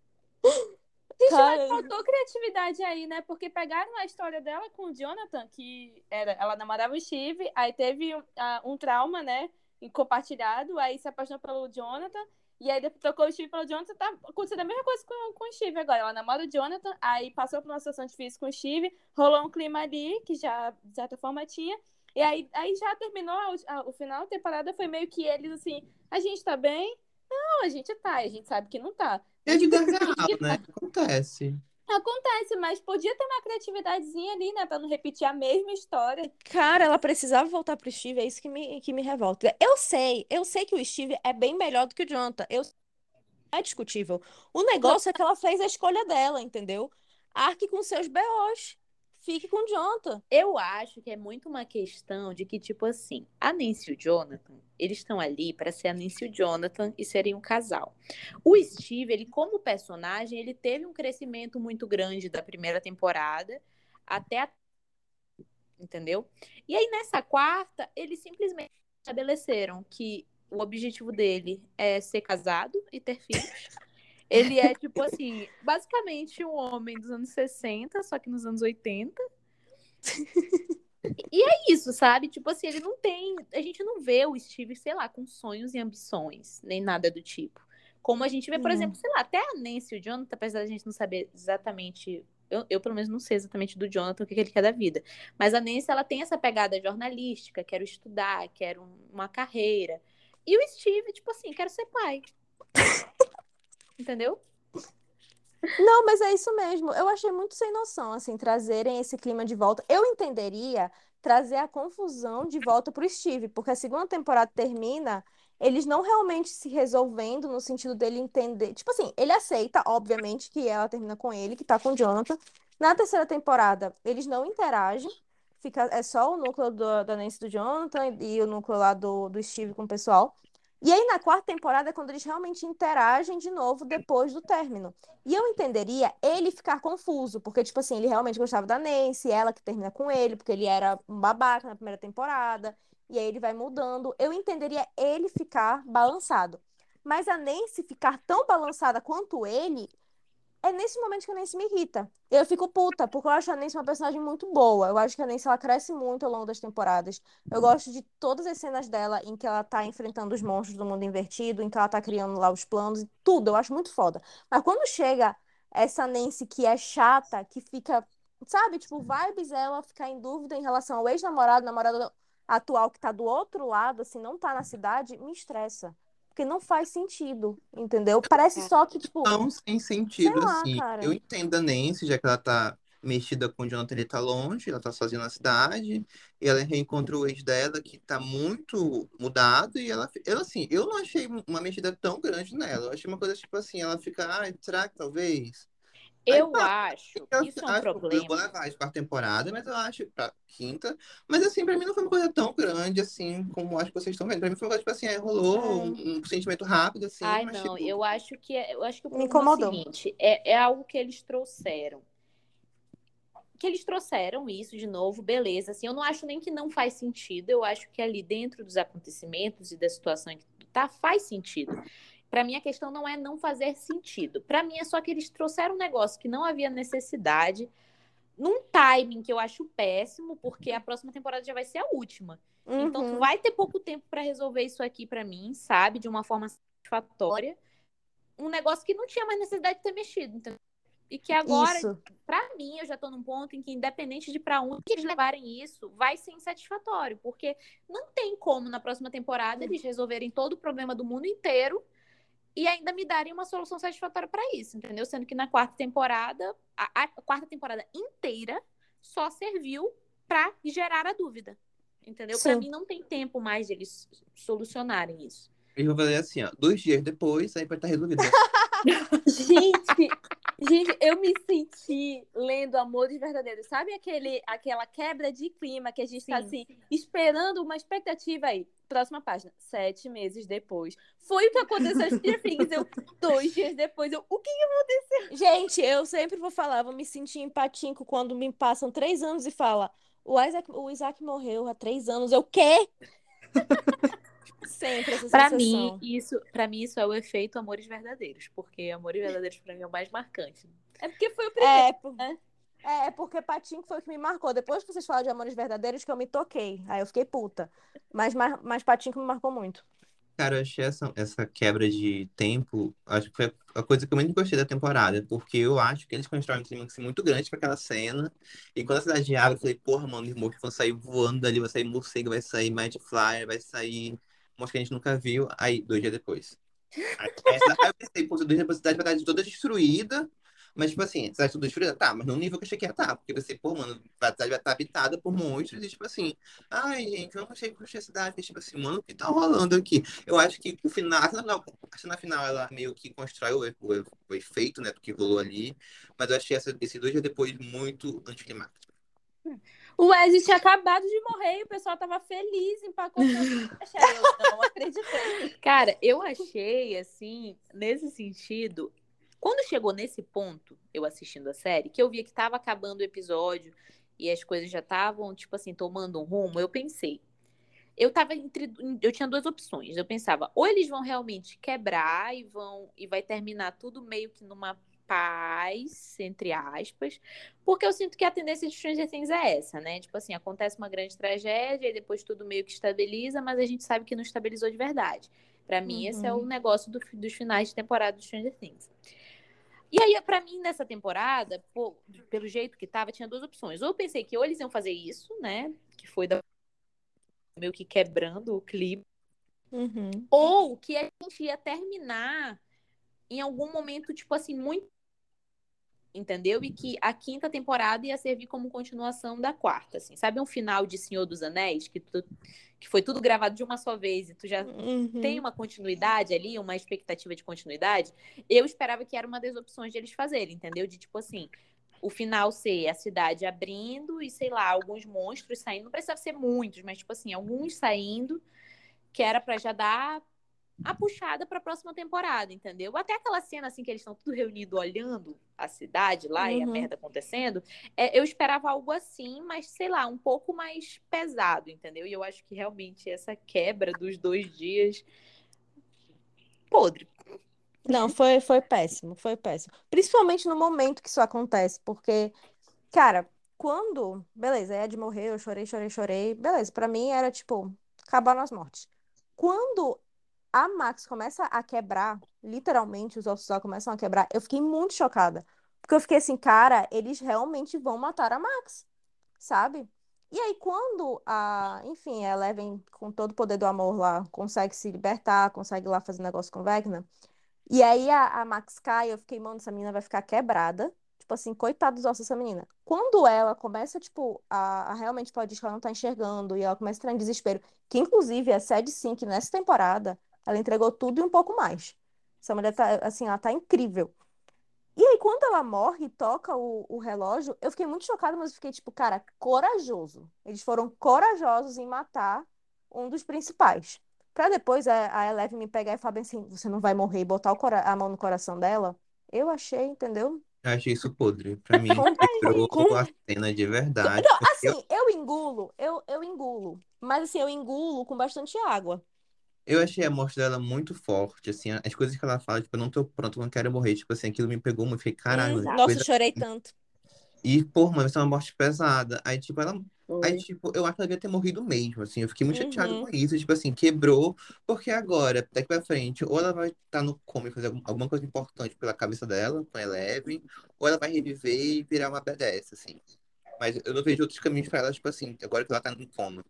S2: Gente,
S1: Cara,
S2: mas faltou criatividade aí, né? Porque pegaram a história dela com o Jonathan, que era, ela namorava o Steve, aí teve um, ah, um trauma, né? Compartilhado, aí se apaixonou pelo Jonathan, e aí depois trocou o Steve pelo Jonathan, tá acontecendo a mesma coisa com, com o Steve agora. Ela namora o Jonathan, aí passou por uma situação difícil com o Steve, rolou um clima ali, que já, de certa forma, tinha. E aí, aí já terminou, a, a, o final da temporada foi meio que eles assim, a gente tá bem? Não, a gente tá, a gente sabe que não tá.
S3: É a vida real, né? Acontece.
S2: Acontece, mas podia ter uma criatividadezinha ali, né? Pra não repetir a mesma história.
S1: Cara, ela precisava voltar pro Steve, é isso que me, que me revolta. Eu sei, eu sei que o Steve é bem melhor do que o Jonathan. Eu... É discutível. O negócio é que ela fez a escolha dela, entendeu? Arque com seus B.O.s. Fique com o Jonathan.
S4: Eu acho que é muito uma questão de que, tipo assim, a Nancy e o Jonathan, eles estão ali para ser a Nancy e o Jonathan e serem um casal. O Steve, ele como personagem, ele teve um crescimento muito grande da primeira temporada até a... Entendeu? E aí, nessa quarta, eles simplesmente estabeleceram que o objetivo dele é ser casado e ter filhos. Ele é, tipo assim, basicamente um homem dos anos 60, só que nos anos 80. E é isso, sabe? Tipo assim, ele não tem. A gente não vê o Steve, sei lá, com sonhos e ambições, nem nada do tipo. Como a gente vê, por
S1: Uhum.
S4: exemplo, sei lá, até a Nancy e o Jonathan, apesar da gente não saber exatamente. Eu, eu, pelo menos, não sei exatamente do Jonathan o que que ele quer da vida. Mas a Nancy, ela tem essa pegada jornalística, quero estudar, quero um- uma carreira. E o Steve, tipo assim, quero ser pai. Entendeu?
S1: Não, mas é isso mesmo. Eu achei muito sem noção, assim, trazerem esse clima de volta. Eu entenderia trazer a confusão de volta pro Steve, porque a segunda temporada termina eles não realmente se resolvendo no sentido dele entender. Tipo assim, ele aceita, obviamente, que ela termina com ele, que tá com o Jonathan. Na terceira temporada, eles não interagem. Fica, é só o núcleo do, da Nancy e do Jonathan e o núcleo lá do, do Steve com o pessoal. E aí, na quarta temporada, é quando eles realmente interagem de novo depois do término. E eu entenderia ele ficar confuso, porque, tipo assim, ele realmente gostava da Nancy, ela que termina com ele, porque ele era um babaca na primeira temporada, e aí ele vai mudando. Eu entenderia ele ficar balançado. Mas a Nancy ficar tão balançada quanto ele, é nesse momento que a Nancy me irrita. Eu fico puta, porque eu acho a Nancy uma personagem muito boa. Eu acho que a Nancy ela cresce muito ao longo das temporadas. Eu gosto de todas as cenas dela em que ela tá enfrentando os monstros do mundo invertido, em que ela tá criando lá os planos e tudo. Eu acho muito foda. Mas quando chega essa Nancy que é chata, que fica, sabe, tipo, vibes ela ficar em dúvida em relação ao ex-namorado, namorado atual que tá do outro lado, assim, não tá na cidade, me estressa. Porque não faz sentido, entendeu? Parece só que, tipo,
S3: Tão sem sentido
S1: lá,
S3: assim.
S1: cara.
S3: Eu entendo a Nancy, já que ela tá mexida com o Jonathan, ele tá longe, ela tá sozinha na cidade, e ela reencontra o ex dela, que tá muito mudado, e ela, eu assim, eu não achei uma mexida tão grande nela. Eu achei uma coisa tipo assim, ela fica, ai, será que talvez? Aí,
S4: Eu
S3: pá,
S4: acho
S3: Eu
S4: que isso é um
S3: acho
S4: problema.
S3: vou levar isso pra temporada, mas eu acho pra quinta. Mas assim, pra mim não foi uma coisa tão grande assim, como acho que vocês estão vendo. Pra mim foi uma coisa tipo assim, aí rolou um, um sentimento rápido, assim,
S4: Ai,
S3: mas
S4: não,
S3: tipo,
S4: eu acho que é, eu acho que o
S1: Me
S4: problema é o
S1: incomodou.
S4: seguinte, é, é algo que eles trouxeram. Que eles trouxeram isso de novo, beleza. Assim, eu não acho nem que não faz sentido. Eu acho que ali dentro dos acontecimentos e da situação em que tu tá, faz sentido. Pra mim, a questão não é não fazer sentido. Pra mim, é só que eles trouxeram um negócio que não havia necessidade, num timing que eu acho péssimo, porque a próxima temporada já vai ser a última. Então, tu
S1: uhum.
S4: vai ter pouco tempo pra resolver isso aqui pra mim, sabe? De uma forma satisfatória. Um negócio que não tinha mais necessidade de ter mexido, entendeu? E que agora, pra mim, eu já tô num ponto em que, independente de pra onde eles levarem isso, vai ser insatisfatório. Porque não tem como, na próxima temporada, eles resolverem todo o problema do mundo inteiro e ainda me darem uma solução satisfatória pra isso, entendeu? Sendo que na quarta temporada, a, a quarta temporada inteira só serviu pra gerar a dúvida. Entendeu? Pra
S1: Sim.
S4: mim não tem tempo mais de eles solucionarem isso.
S3: eles vão fazer assim, ó, dois dias depois, aí vai estar resolvido.
S2: Gente, gente, eu me senti lendo Amores Verdadeiros. Sabe aquele, aquela quebra de clima que a gente tá
S4: Sim.
S2: assim, esperando uma expectativa aí? Próxima página. Sete meses depois. Foi o que aconteceu Stranger Things. Eu, dois dias depois, eu, o que
S1: Gente, eu sempre vou falar, vou me sentir empatinco quando me passam três anos e fala, o Isaac, o Isaac morreu há três anos. Eu quê? Sempre essa
S4: Pra
S1: sensação.
S4: mim, isso, para mim isso é o efeito Amores Verdadeiros, porque Amores Verdadeiros pra mim é o mais marcante.
S2: É porque foi o primeiro.
S1: É, por-
S2: né?
S1: é, porque Patinho foi o que me marcou. Depois que vocês falaram de Amores Verdadeiros, que eu me toquei. Aí eu fiquei puta. Mas, mas, mas Patinho que me marcou muito.
S3: Cara, eu achei essa, essa quebra de tempo, acho que foi a coisa que eu menos gostei da temporada, porque eu acho que eles constroem um clímax muito grande pra aquela cena, e quando a cidade abre, eu falei, porra, mano, os monstros vão sair voando dali, vai sair morcego, vai sair Mad Flyer, vai sair monstro que a gente nunca viu, aí, dois dias depois. Essa- aí eu pensei, pô, dois dias depois a cidade vai estar toda destruída, mas, tipo assim, a cidade toda destruída, tá, mas no nível que eu achei que ia estar, porque você, pô, mano, a cidade vai estar habitada por monstros, e, tipo assim, ai, gente, vamos construir a cidade, e, tipo assim, mano, o que tá rolando aqui? Eu acho que o final, a cena, não, a cena final, ela meio que constrói o, o, o efeito, né, do que rolou ali, mas eu achei essa, esse dois dias depois muito anticlimático.
S2: O Wesley tinha acabado de morrer e o pessoal tava feliz. Achei, eu não acreditei.
S4: Cara, eu achei assim, nesse sentido, quando chegou nesse ponto, eu assistindo a série, que eu via que tava acabando o episódio e as coisas já estavam, tipo assim, tomando um rumo, eu pensei, eu tava entre. Eu tinha duas opções. Eu pensava, ou eles vão realmente quebrar e vão e vai terminar tudo meio que numa paz, entre aspas, porque eu sinto que a tendência de Stranger Things é essa, né? Tipo assim, acontece uma grande tragédia e depois tudo meio que estabiliza, mas a gente sabe que não estabilizou de verdade. Para mim, uhum. esse é o uhum. negócio do, dos finais de temporada do Stranger Things. E aí, para mim, nessa temporada, pô, pelo jeito que tava, tinha duas opções. Ou eu pensei que ou eles iam fazer isso, né? Que foi da... meio que quebrando o clipe.
S1: Uhum.
S4: Ou que a gente ia terminar em algum momento, tipo assim, muito entendeu? E que a quinta temporada ia servir como continuação da quarta, assim. Sabe um final de Senhor dos Anéis, que, tu, que foi tudo gravado de uma só vez e tu já uhum. tem uma continuidade ali, uma expectativa de continuidade? Eu esperava que era uma das opções de eles fazerem, entendeu? De tipo assim, o final ser a cidade abrindo e, sei lá, alguns monstros saindo. Não precisava ser muitos, mas tipo assim, alguns saindo, que era para já dar a puxada para a próxima temporada, entendeu? Até aquela cena assim que eles estão tudo reunidos olhando a cidade lá uhum. e a uhum. merda acontecendo, é, eu esperava algo assim, mas sei lá, um pouco mais pesado, entendeu? E eu acho que realmente essa quebra dos dois dias podre.
S1: Não, foi, foi péssimo, foi péssimo. Principalmente no momento que isso acontece, porque, cara, quando. Beleza, Ed morreu, eu chorei, chorei, chorei. Beleza, para mim era tipo, acabar nas mortes. Quando a Max começa a quebrar, literalmente, os ossos dela começam a quebrar, eu fiquei muito chocada. Porque eu fiquei assim, cara, eles realmente vão matar a Max, sabe? E aí, quando a, enfim, a Eleven, com todo o poder do amor lá, consegue se libertar, consegue lá fazer negócio com Vecna, e aí a, a Max cai, eu fiquei, mano, essa menina vai ficar quebrada. Tipo assim, coitado dos ossos dessa menina. Quando ela começa, tipo, a, a realmente pode dizer que ela não tá enxergando, e ela começa a entrar em desespero, que inclusive a Sad Sink nessa temporada, ela entregou tudo e um pouco mais. Essa mulher tá, assim, ela tá incrível. E aí, quando ela morre e toca o, o relógio, eu fiquei muito chocada, mas fiquei, tipo, cara, corajoso. Eles foram corajosos em matar um dos principais. Pra depois a, a Eleven me pegar e falar bem assim, você não vai morrer e botar a mão no coração dela. Eu achei, entendeu?
S3: Eu achei isso podre. Pra mim, quebrou com... a cena de verdade.
S1: Assim, eu... eu engulo, eu, eu engulo. Mas assim, eu engulo com bastante água.
S3: Eu achei a morte dela muito forte, assim, as coisas que ela fala, tipo, eu não tô pronto, não quero morrer, tipo assim, aquilo me pegou muito, fiquei, caralho.
S1: Nossa, coisa... eu chorei tanto.
S3: E, pô, mano, isso é uma morte pesada. Aí, tipo, ela. Aí, tipo, eu acho que ela devia ter morrido mesmo, assim. Eu fiquei muito uhum. chateado com isso. Tipo assim, quebrou. Porque agora, daqui pra frente, ou ela vai estar tá no coma e fazer alguma coisa importante pela cabeça dela, com a Eleven, ou ela vai reviver e virar uma BDS, assim. Mas eu não vejo outros caminhos pra ela, tipo assim, agora que ela tá no coma.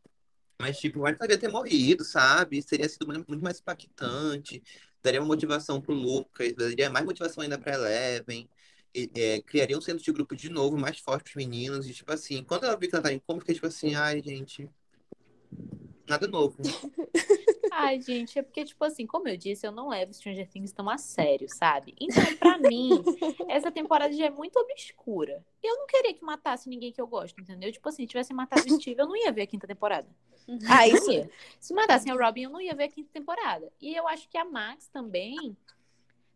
S3: Mas, tipo, o devia ter morrido, sabe? Seria sido muito mais impactante. Daria uma motivação pro Lucas, daria mais motivação ainda pra Eleven. E, é, criaria um centro de grupo de novo, mais forte pros meninos. E, tipo assim, quando ela viu que ela tá em coma, fiquei tipo assim, ai, gente. Nada novo.
S4: Ai, gente, é porque, tipo assim, como eu disse, eu não levo Stranger Things tão a sério, sabe? Então, pra mim, essa temporada já é muito obscura. Eu não queria que matasse ninguém que eu gosto, entendeu? Tipo assim, se tivesse matado o Steve, eu não ia ver a quinta temporada.
S1: Ah, isso.
S4: Se matassem a Robin, eu não ia ver a quinta temporada. E eu acho que a Max também.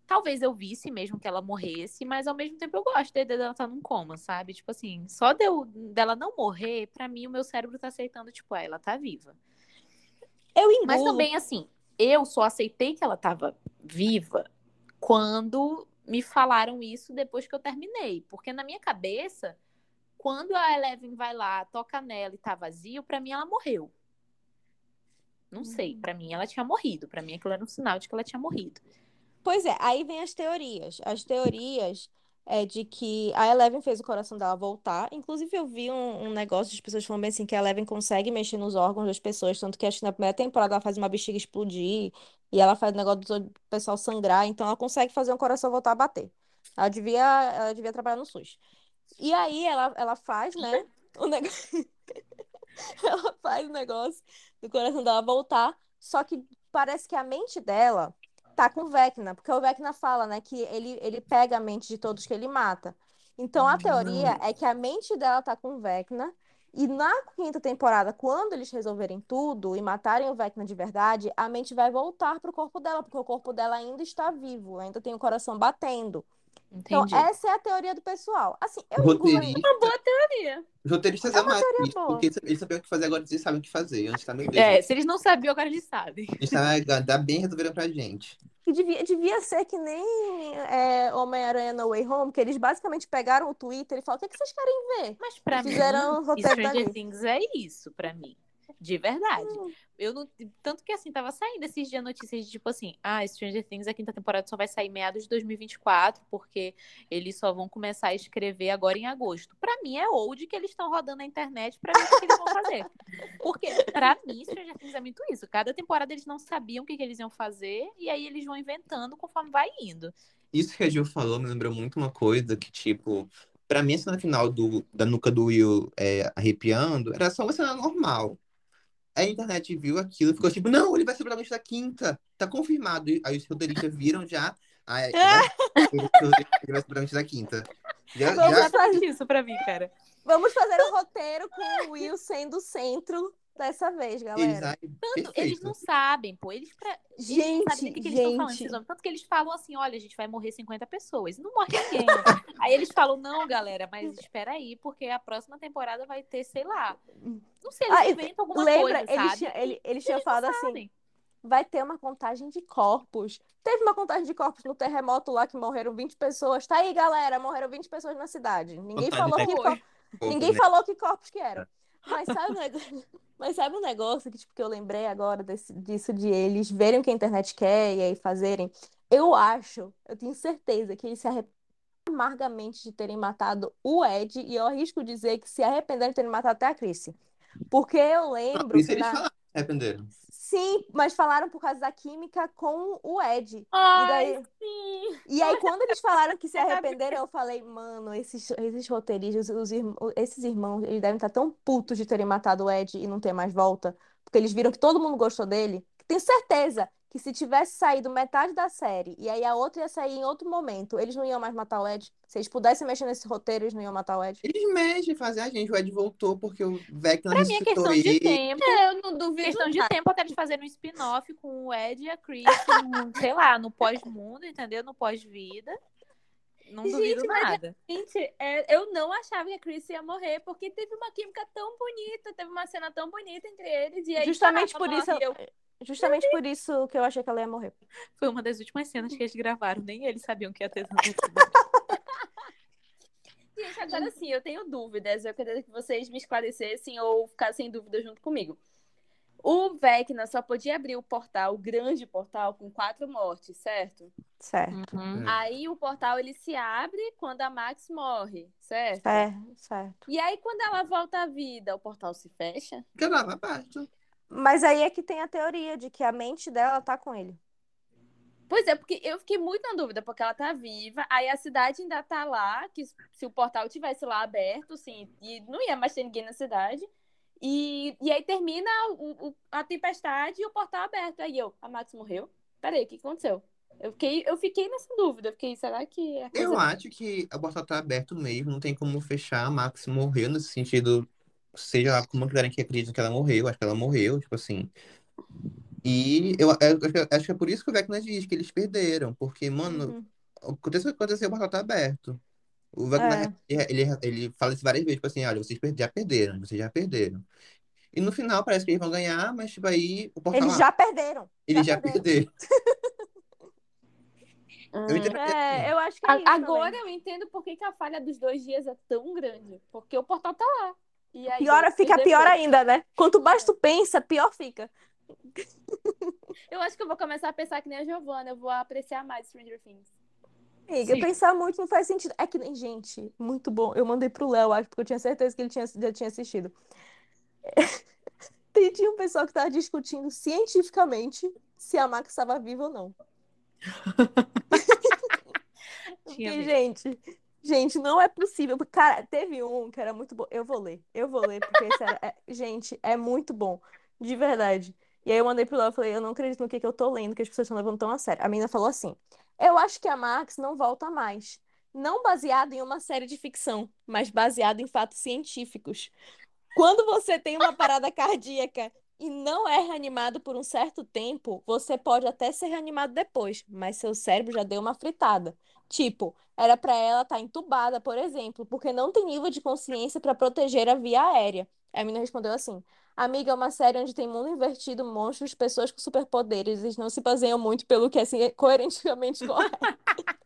S4: Talvez eu visse mesmo que ela morresse, mas ao mesmo tempo eu gosto dela estar tá num coma, sabe? Tipo assim, só de eu, dela não morrer, pra mim o meu cérebro tá aceitando, tipo, ah, ela tá viva.
S1: Eu engulo.
S4: Mas também, assim, eu só aceitei que ela estava viva quando me falaram isso depois que eu terminei. Porque na minha cabeça, quando a Eleven vai lá, toca nela e tá vazio, para mim ela morreu. Não sei, hum. para mim ela tinha morrido. Para mim aquilo era um sinal de que ela tinha morrido.
S1: Pois é, aí vem as teorias. As teorias é de que a Eleven fez o coração dela voltar. Inclusive, eu vi um, um negócio de pessoas falando bem assim que a Eleven consegue mexer nos órgãos das pessoas, tanto que acho que na primeira temporada ela faz uma bexiga explodir e ela faz o negócio do pessoal sangrar, então ela consegue fazer um coração voltar a bater. Ela devia, ela devia trabalhar no SUS. E aí ela, ela faz, né, o negócio. ela faz o negócio do coração dela voltar, só que parece que a mente dela tá com o Vecna, porque o Vecna fala, né, que ele, ele pega a mente de todos que ele mata. Então a teoria é que a mente dela tá com o Vecna, e na quinta temporada, quando eles resolverem tudo e matarem o Vecna de verdade, a mente vai voltar pro corpo dela, porque o corpo dela ainda está vivo, ainda tem o coração batendo. Então,
S4: Entendi.
S1: essa é a teoria do pessoal. Assim, eu
S3: Roteirista,
S2: Uma boa teoria.
S3: os roteiristas
S1: É uma
S3: amaram
S1: teoria
S3: isso,
S1: boa.
S3: porque eles, eles sabiam o que fazer agora, eles sabem o que fazer. Antes tá, meu Deus.
S4: É, se eles não sabiam, agora eles sabem.
S3: Eles tá, dá bem resolveram pra gente.
S1: que devia, devia ser que nem é, Homem-Aranha No Way Home, que eles basicamente pegaram o Twitter e falaram: o que, é que vocês querem ver?
S4: Mas pra
S1: Fizeram
S4: mim,
S1: roteiro
S4: Stranger
S1: dali.
S4: Things é isso, pra mim. De verdade.
S1: Hum.
S4: Eu não. Tanto que assim, tava saindo esses dias notícias de tipo assim, ah, Stranger Things, a quinta temporada só vai sair meados de 2024, porque eles só vão começar a escrever agora em agosto. Pra mim é old que eles estão rodando na internet pra ver o que eles vão fazer. Porque, pra mim, Stranger Things é muito isso. Cada temporada eles não sabiam o que, que eles iam fazer, e aí eles vão inventando conforme vai indo.
S3: Isso que a Gil falou me lembrou muito uma coisa que, tipo, pra mim a cena final do, da nuca do Will é, arrepiando era só uma cena normal. A internet viu aquilo e ficou tipo, não, ele vai ser o protagonista da quinta, tá confirmado. Aí os roteiristas viram já, ah, é, ele vai ser o protagonista da quinta. Já,
S1: Vamos
S3: já,
S1: lá.
S4: Exatamente isso pra mim, cara.
S1: Vamos fazer um roteiro com o Will sendo o centro dessa vez,
S3: eles,
S1: galera.
S3: ai,
S4: Tanto, eles não sabem, pô. Eles, pra... eles não
S1: Gente,
S4: sabem do que, que eles estão falando.
S1: gente.
S4: esses homens. Tanto que eles falam assim: olha, a gente vai morrer 50 pessoas. Não morre ninguém. aí eles falam: não, galera, mas espera aí, porque a próxima temporada vai ter, sei lá. Não sei, eles
S1: Ah,
S4: inventam alguma
S1: Lembra,
S4: coisa,
S1: eles,
S4: sabe?
S1: tinham, ele, eles tinham
S4: eles não
S1: falado assim:
S4: sabem.
S1: vai ter uma contagem de corpos. Teve uma contagem de corpos no terremoto lá que morreram 20 pessoas. Tá aí, galera, morreram 20 pessoas na cidade. Ninguém
S3: Contagem
S1: falou que
S4: corpos.
S1: cor- ninguém
S3: né?
S1: falou que corpos que eram. Mas sabe, um negócio, mas sabe um negócio que, tipo, que eu lembrei agora desse- disso de eles verem o que a internet quer e aí fazerem? Eu acho, eu tenho certeza que eles se arrependem amargamente de terem matado o Ed e eu arrisco dizer que se arrependeram de terem matado até a Chrissy. Porque eu lembro
S3: Isso
S1: que
S3: eles
S1: na...
S3: falaram, arrependeram.
S1: Sim, mas falaram por causa da química com o Ed.
S2: Ai,
S1: E daí-
S2: sim.
S1: E aí, quando eles falaram que se
S2: Acabei.
S1: arrependeram, eu falei, mano, esses, esses roteiristas, os irm- esses irmãos, eles devem estar tão putos de terem matado o Ed e não ter mais volta, porque eles viram que todo mundo gostou dele. Tenho certeza que se tivesse saído metade da série e aí a outra ia sair em outro momento, eles não iam mais matar o Ed. Se eles pudessem mexer nesse roteiro, eles não iam matar o Ed.
S3: Eles mexem, fazem a gente, o Ed voltou porque o Vecna
S4: Pra mim é questão de
S3: ele.
S4: tempo.
S2: É, eu não duvido.
S4: Questão de tempo até eles fazerem um spin-off com o Ed e a Chris, no, sei lá, no pós-mundo, entendeu? No pós-vida. Não
S2: Gente,
S4: duvido
S2: mas é-
S4: nada.
S2: Gente, é, eu não achava que a Chris ia morrer, porque teve uma química tão bonita, teve uma cena tão bonita entre eles, e aí
S1: Justamente por isso,
S2: morre.
S1: eu- justamente por isso que eu achei que ela ia morrer.
S4: Foi uma das últimas cenas que eles gravaram. Nem eles sabiam que ia ter.
S2: Gente, agora sim, eu tenho dúvidas. Eu queria que vocês me esclarecessem ou ficassem em dúvida junto comigo. O Vecna só podia abrir o portal, o grande portal, com quatro mortes, certo?
S1: Certo,
S4: Uhum.
S2: Aí o portal ele se abre quando a Max morre, certo?
S1: certo, certo.
S2: E aí quando ela volta à vida, o portal se fecha?
S3: Fica lá abaixo.
S1: Mas aí é que tem a teoria de que a mente dela tá com ele.
S2: Pois é, porque eu fiquei muito na dúvida, porque ela tá viva, aí a cidade ainda tá lá, que se o portal tivesse lá aberto, sim, e não ia mais ter ninguém na cidade. E, e aí termina o- o- a tempestade e o portal aberto. Aí eu, a Max morreu? Peraí, o que aconteceu? Eu fiquei, eu fiquei nessa dúvida. Eu fiquei, será que é coisa
S3: Eu acho que o portal tá aberto mesmo, não tem como fechar. A Max morreu nesse sentido, seja lá como quiserem que acreditem que ela morreu, acho que ela morreu, tipo assim. E eu, eu acho, que- acho que é por isso que o Vecna diz que eles perderam, porque, mano,
S1: Uhum.
S3: aconteceu o que aconteceu, o portal tá aberto. O Wagner, ele, ele, ele fala isso várias vezes, tipo assim, olha, vocês per- já perderam, vocês já perderam. E no final parece que eles vão ganhar, mas tipo aí o portal
S1: Eles
S3: lá,
S1: já perderam.
S3: eles
S1: já
S3: já perderam.
S2: Hum.
S3: Eu interpretei assim.
S1: É, eu acho que é
S2: Agora
S1: também.
S2: eu entendo por que, que a falha dos dois dias é tão grande. Porque o portal tá lá. E aí,
S1: Piora, fica pior ainda, né? Quanto mais tu pensa, pior fica.
S2: Eu acho que eu vou começar a pensar que nem a Giovanna. Eu vou apreciar mais Stranger Things.
S1: Amiga,
S4: Sim.
S1: pensar muito não faz sentido. É que nem, gente, muito bom. Eu mandei pro Léo, acho, porque eu tinha certeza que ele tinha, já tinha assistido. Tem- Tinha um pessoal que tava discutindo cientificamente se a Max estava viva ou não.
S4: Tinha
S1: Porque,
S4: mesmo.
S1: gente, gente, não é possível. Cara, teve um que era muito bom. Eu vou ler, eu vou ler, porque era- é- gente, é muito bom. De verdade. E aí eu mandei pro Léo, eu falei, eu não acredito no que, que eu tô lendo, que as pessoas estão levando tão a sério. A menina falou assim: eu acho que a Max não volta mais. Não baseado em uma série de ficção, mas baseado em fatos científicos. Quando você tem uma parada cardíaca e não é reanimado por um certo tempo, você pode até ser reanimado depois, mas seu cérebro já deu uma fritada. Tipo, era pra ela estar entubada, por exemplo, porque não tem nível de consciência pra proteger a via aérea. A menina respondeu assim: Amiga, é uma série onde tem mundo invertido, monstros, pessoas com superpoderes. Eles não se baseiam muito pelo que é assim, coerentemente correto.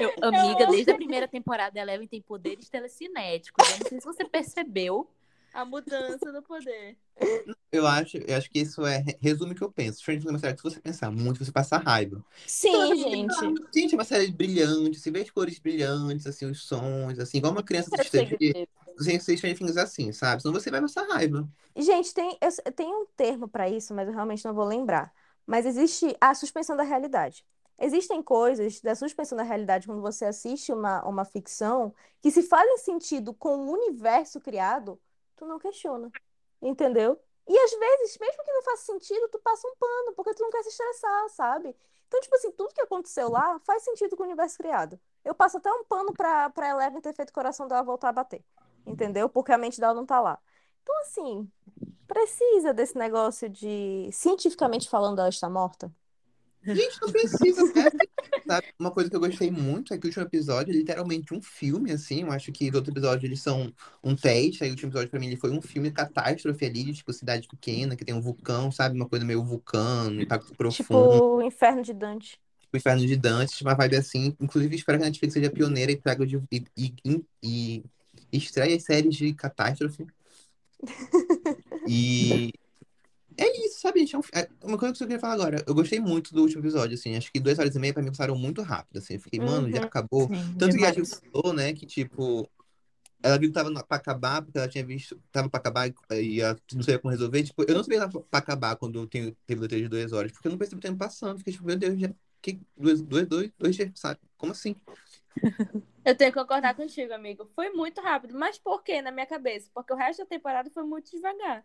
S4: Eu, amiga, desde a primeira temporada, Eleven tem poderes telecinéticos. Eu não sei se você percebeu.
S2: A mudança do poder.
S3: Eu acho, eu acho que isso é resume o que eu penso. Things é uma série que se você pensar muito, você passa raiva.
S1: Sim,
S3: Então,
S1: gente.
S3: Gente, é uma série brilhante, você vê as cores brilhantes, assim, os sons, assim, igual uma criança
S2: É
S3: assistente ser Stranger Things assim, sabe? Senão você vai passar raiva.
S1: Gente, tem, eu, tem um termo pra isso, mas eu realmente não vou lembrar. Mas existe a suspensão da realidade. Existem coisas da suspensão da realidade quando você assiste uma, uma ficção que se fazem sentido com o universo criado, tu não questiona. Entendeu? E às vezes, mesmo que não faça sentido, tu passa um pano, porque tu não quer se estressar, sabe? Então, tipo assim, tudo que aconteceu lá faz sentido com o universo criado. Eu passo até um pano pra, pra Eleven ter feito o coração dela voltar a bater. Entendeu? Porque a mente dela não tá lá. Então, assim, precisa desse negócio de, cientificamente falando, ela está morta?
S3: Gente, não precisa? Sabe? Uma coisa que eu gostei muito é que o último episódio é literalmente um filme, assim. Eu acho que os outros episódios eles são um teste. Aí o último episódio pra mim ele foi um filme catástrofe ali, de, tipo, cidade pequena, que tem um vulcão, sabe? Uma coisa meio vulcano, impacto profundo.
S1: Tipo, o Inferno de Dante.
S3: o Inferno de Dante, uma vibe assim. Inclusive, espero que a Netflix seja pioneira e traga de, e, e, e, e estreie as séries de catástrofe. E é isso, sabe, gente? É um- é uma coisa que eu queria falar agora. Eu gostei muito do último episódio, assim. Acho que duas horas e meia pra mim passaram muito rápido, assim. Eu fiquei, mano, já
S1: Uhum.
S3: acabou.
S4: Sim,
S3: Tanto que a
S4: demais.
S3: Jill falou, né, que tipo. Ela viu que tava pra acabar, porque ela tinha visto, tava pra acabar e ela não sabia como resolver. Tipo, eu não sabia que tava pra acabar quando teve o letreiro de duas horas, porque eu não percebi o tempo passando. Fiquei tipo, meu Deus, já. Que, dois, dois, dois, dois dias, sabe? Como assim?
S2: Eu tenho que concordar contigo, amigo. Foi muito rápido. Mas por quê na minha cabeça? Porque o resto da temporada foi muito devagar.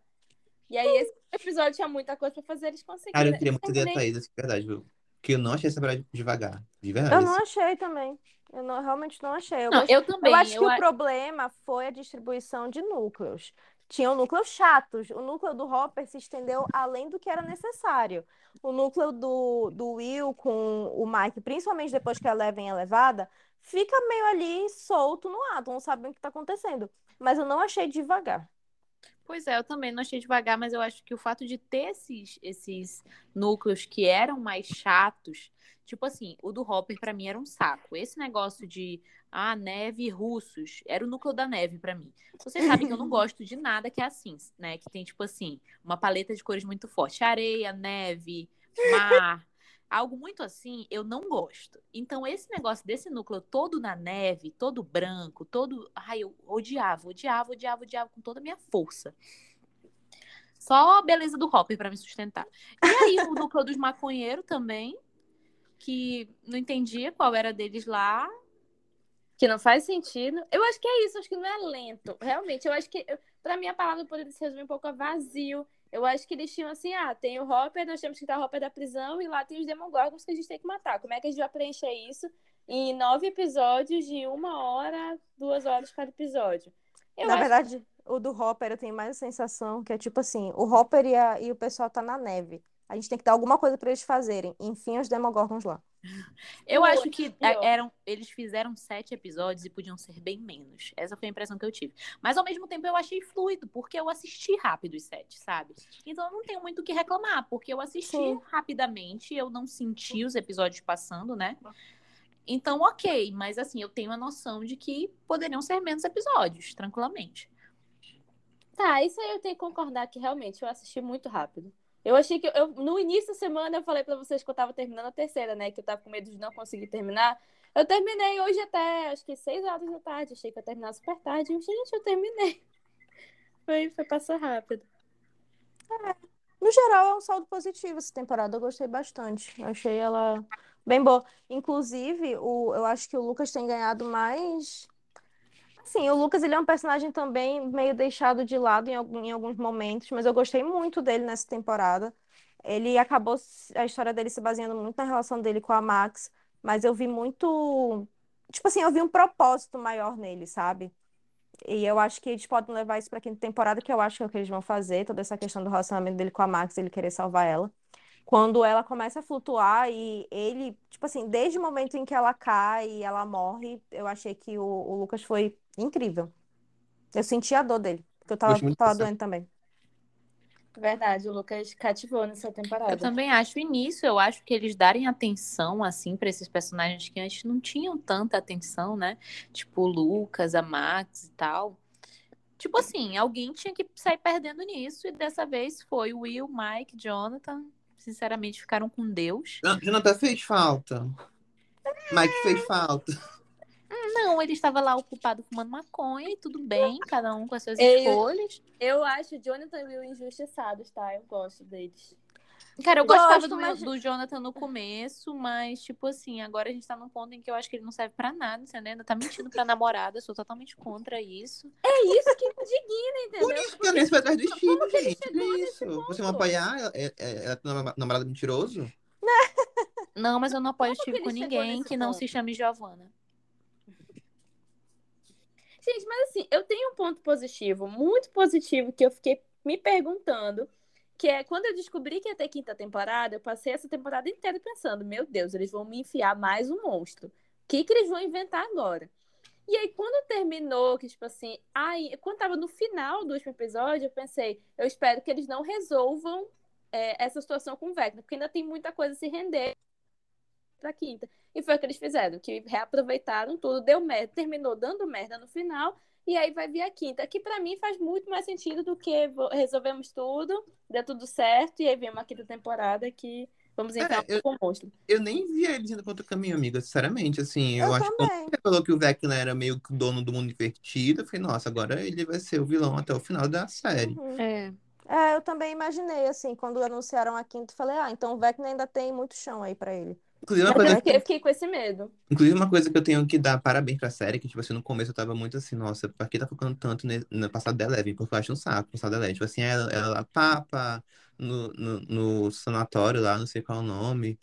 S2: E aí, esse episódio tinha muita coisa pra fazer eles conseguirem.
S3: Cara, eu queria muito ver a Thaís, de verdade, viu? Porque eu não achei essa parada devagar. De verdade.
S1: Eu não
S3: assim.
S1: achei também. Eu não, realmente não achei. Eu,
S4: Não, eu também.
S1: eu acho que
S4: eu
S1: o
S4: a-
S1: problema foi a distribuição de núcleos. Tinham núcleos chatos. O núcleo do Hopper se estendeu além do que era necessário. O núcleo do, do Will com o Mike, principalmente depois que a Eleven é levada, fica meio ali solto no ar. Tu não sabe o que está acontecendo. Mas eu não achei devagar.
S4: Pois é, eu também não achei devagar, mas eu acho que o fato de ter esses, esses núcleos que eram mais chatos, tipo assim, o do Hopper pra mim era um saco. Esse negócio de ah, neve russos, era o núcleo da neve pra mim. Vocês sabem que eu não gosto de nada que é assim, né? Que tem tipo assim, uma paleta de cores muito forte, areia, neve, mar, algo muito assim, eu não gosto. Então esse negócio desse núcleo todo na neve, todo branco, todo, ai, eu odiava, odiava, odiava, odiava com toda a minha força. Só a beleza do Hopper pra me sustentar. E aí o núcleo dos maconheiros também, que não entendia qual era deles lá.
S2: Que não faz sentido. Eu acho que é isso, acho que não é lento. Realmente, eu acho que, pra mim, a palavra poderia se resumir um pouco a vazio. Eu acho que eles tinham assim, ah, tem o Hopper, nós temos que tirar o Hopper da prisão e lá tem os Demogorgons que a gente tem que matar. Como é que a gente vai preencher isso em nove episódios de uma hora, duas horas cada episódio? Eu
S1: Na
S2: acho
S1: verdade, o do Hopper eu tenho mais a sensação que é tipo assim, o Hopper e, a- e o pessoal tá na neve. A gente tem que dar alguma coisa pra eles fazerem. Enfim, os Demogorgons lá.
S4: Eu
S2: Muito
S4: acho que
S2: pior.
S4: é, eram, eles fizeram sete episódios e podiam ser bem menos. Essa foi a impressão que eu tive. Mas ao mesmo tempo eu achei fluido, porque eu assisti rápido os sete, sabe? Então eu não tenho muito o que reclamar, porque eu assisti
S1: Sim.
S4: rapidamente, eu não senti os episódios passando, né? Então, ok, mas assim, eu tenho a noção de que poderiam ser menos episódios, tranquilamente.
S2: Tá, isso aí eu tenho que concordar que realmente eu assisti muito rápido. Eu achei que eu, no início da semana eu falei pra vocês que eu tava terminando a terceira, né? Que eu tava com medo de não conseguir terminar. Eu terminei hoje até, acho que seis horas da tarde. Achei que eu terminar super tarde. Gente, eu terminei. Foi, foi passar rápido.
S1: No geral, é um saldo positivo essa temporada. Eu gostei bastante. Eu achei ela bem boa. Inclusive, o, eu acho que o Lucas tem ganhado mais. Sim, o Lucas ele é um personagem também meio deixado de lado em, algum- em alguns momentos, mas eu gostei muito dele nessa temporada. Ele acabou a história dele se baseando muito na relação dele com a Max, mas eu vi muito. Tipo assim, eu vi um propósito maior nele, sabe? E eu acho que eles podem levar isso pra quinta temporada, que eu acho que é o que eles vão fazer, toda essa questão do relacionamento dele com a Max, ele querer salvar ela. Quando ela começa a flutuar e ele, tipo assim, desde o momento em que ela cai e ela morre, eu achei que o, o Lucas foi incrível. Eu senti a dor dele, porque eu tava,
S3: muito
S1: tava doendo também.
S2: Verdade, o Lucas cativou nessa temporada.
S4: Eu também acho. Nisso, eu acho que eles darem atenção, assim, pra esses personagens que antes não tinham tanta atenção, né? Tipo o Lucas, a Max e tal. Tipo assim, alguém tinha que sair perdendo nisso. E dessa vez foi o Will, Mike, Jonathan. Sinceramente, ficaram com Deus.
S3: Jonathan fez falta. Mike fez falta.
S4: Não, ele estava lá ocupado fumando maconha e tudo bem, cada um com as suas
S2: Ele-
S4: escolhas.
S2: Eu acho Jonathan e Will injustiçados, tá? Eu gosto deles.
S4: Cara, eu
S1: Gosto,
S4: gostava do,
S1: mas-
S4: do Jonathan no começo, mas, tipo assim, agora a gente tá num ponto em que eu acho que ele não serve pra nada, entendeu? Ainda tá mentindo pra namorada, eu sou totalmente contra isso.
S2: É isso que indigna, entendeu?
S3: Por isso que a Nancy vai atrás dos filhos,
S2: que ele
S3: gente. É
S2: nesse
S3: isso. Você não apoiar ela, é- é- tem um namorado mentiroso?
S4: Não, mas eu não apoio
S2: Como que
S4: Steve com ninguém que não
S2: ponto?
S4: se chame Giovanna.
S2: Gente, mas assim, eu tenho um ponto positivo, muito positivo, que eu fiquei me perguntando, que é quando eu descobri que ia ter quinta temporada, eu passei essa temporada inteira pensando, meu Deus, eles vão me enfiar mais um monstro. O que, que eles vão inventar agora? E aí, quando terminou, que tipo assim, ai, quando tava no final do último episódio, eu pensei, eu espero que eles não resolvam é, essa situação com o Vecna, porque ainda tem muita coisa a se render pra quinta. E foi o que eles fizeram, que reaproveitaram tudo, deu merda, terminou dando merda no final, e aí vai vir a quinta, que pra mim faz muito mais sentido do que resolvemos tudo, deu tudo certo, e aí vem uma quinta temporada que vamos entrar
S3: eu-
S2: com o monstro.
S3: Eu nem vi eles indo contra o caminho, amiga, sinceramente. Assim, eu,
S1: Eu
S3: acho que
S1: também.
S3: quando você falou que o Vecna era meio que o dono do mundo invertido, eu falei, nossa, agora ele vai ser o vilão até o final da série.
S1: Uhum.
S4: É.
S1: É, eu também imaginei, assim, quando anunciaram a quinta, eu falei, ah, então o Vecna ainda tem muito chão aí pra ele.
S3: Inclusive, uma
S2: Mas eu
S3: coisa,
S2: fiquei, eu fiquei com esse medo.
S3: inclusive, uma coisa que eu tenho que dar parabéns pra série, que, tipo assim, no começo eu tava muito assim, nossa, pra que tá focando tanto ne- no passado da Eleven? Porque eu acho um saco o passado da Eleven. Tipo assim, ela, ela papa no, no, no sanatório lá, não sei qual é o nome.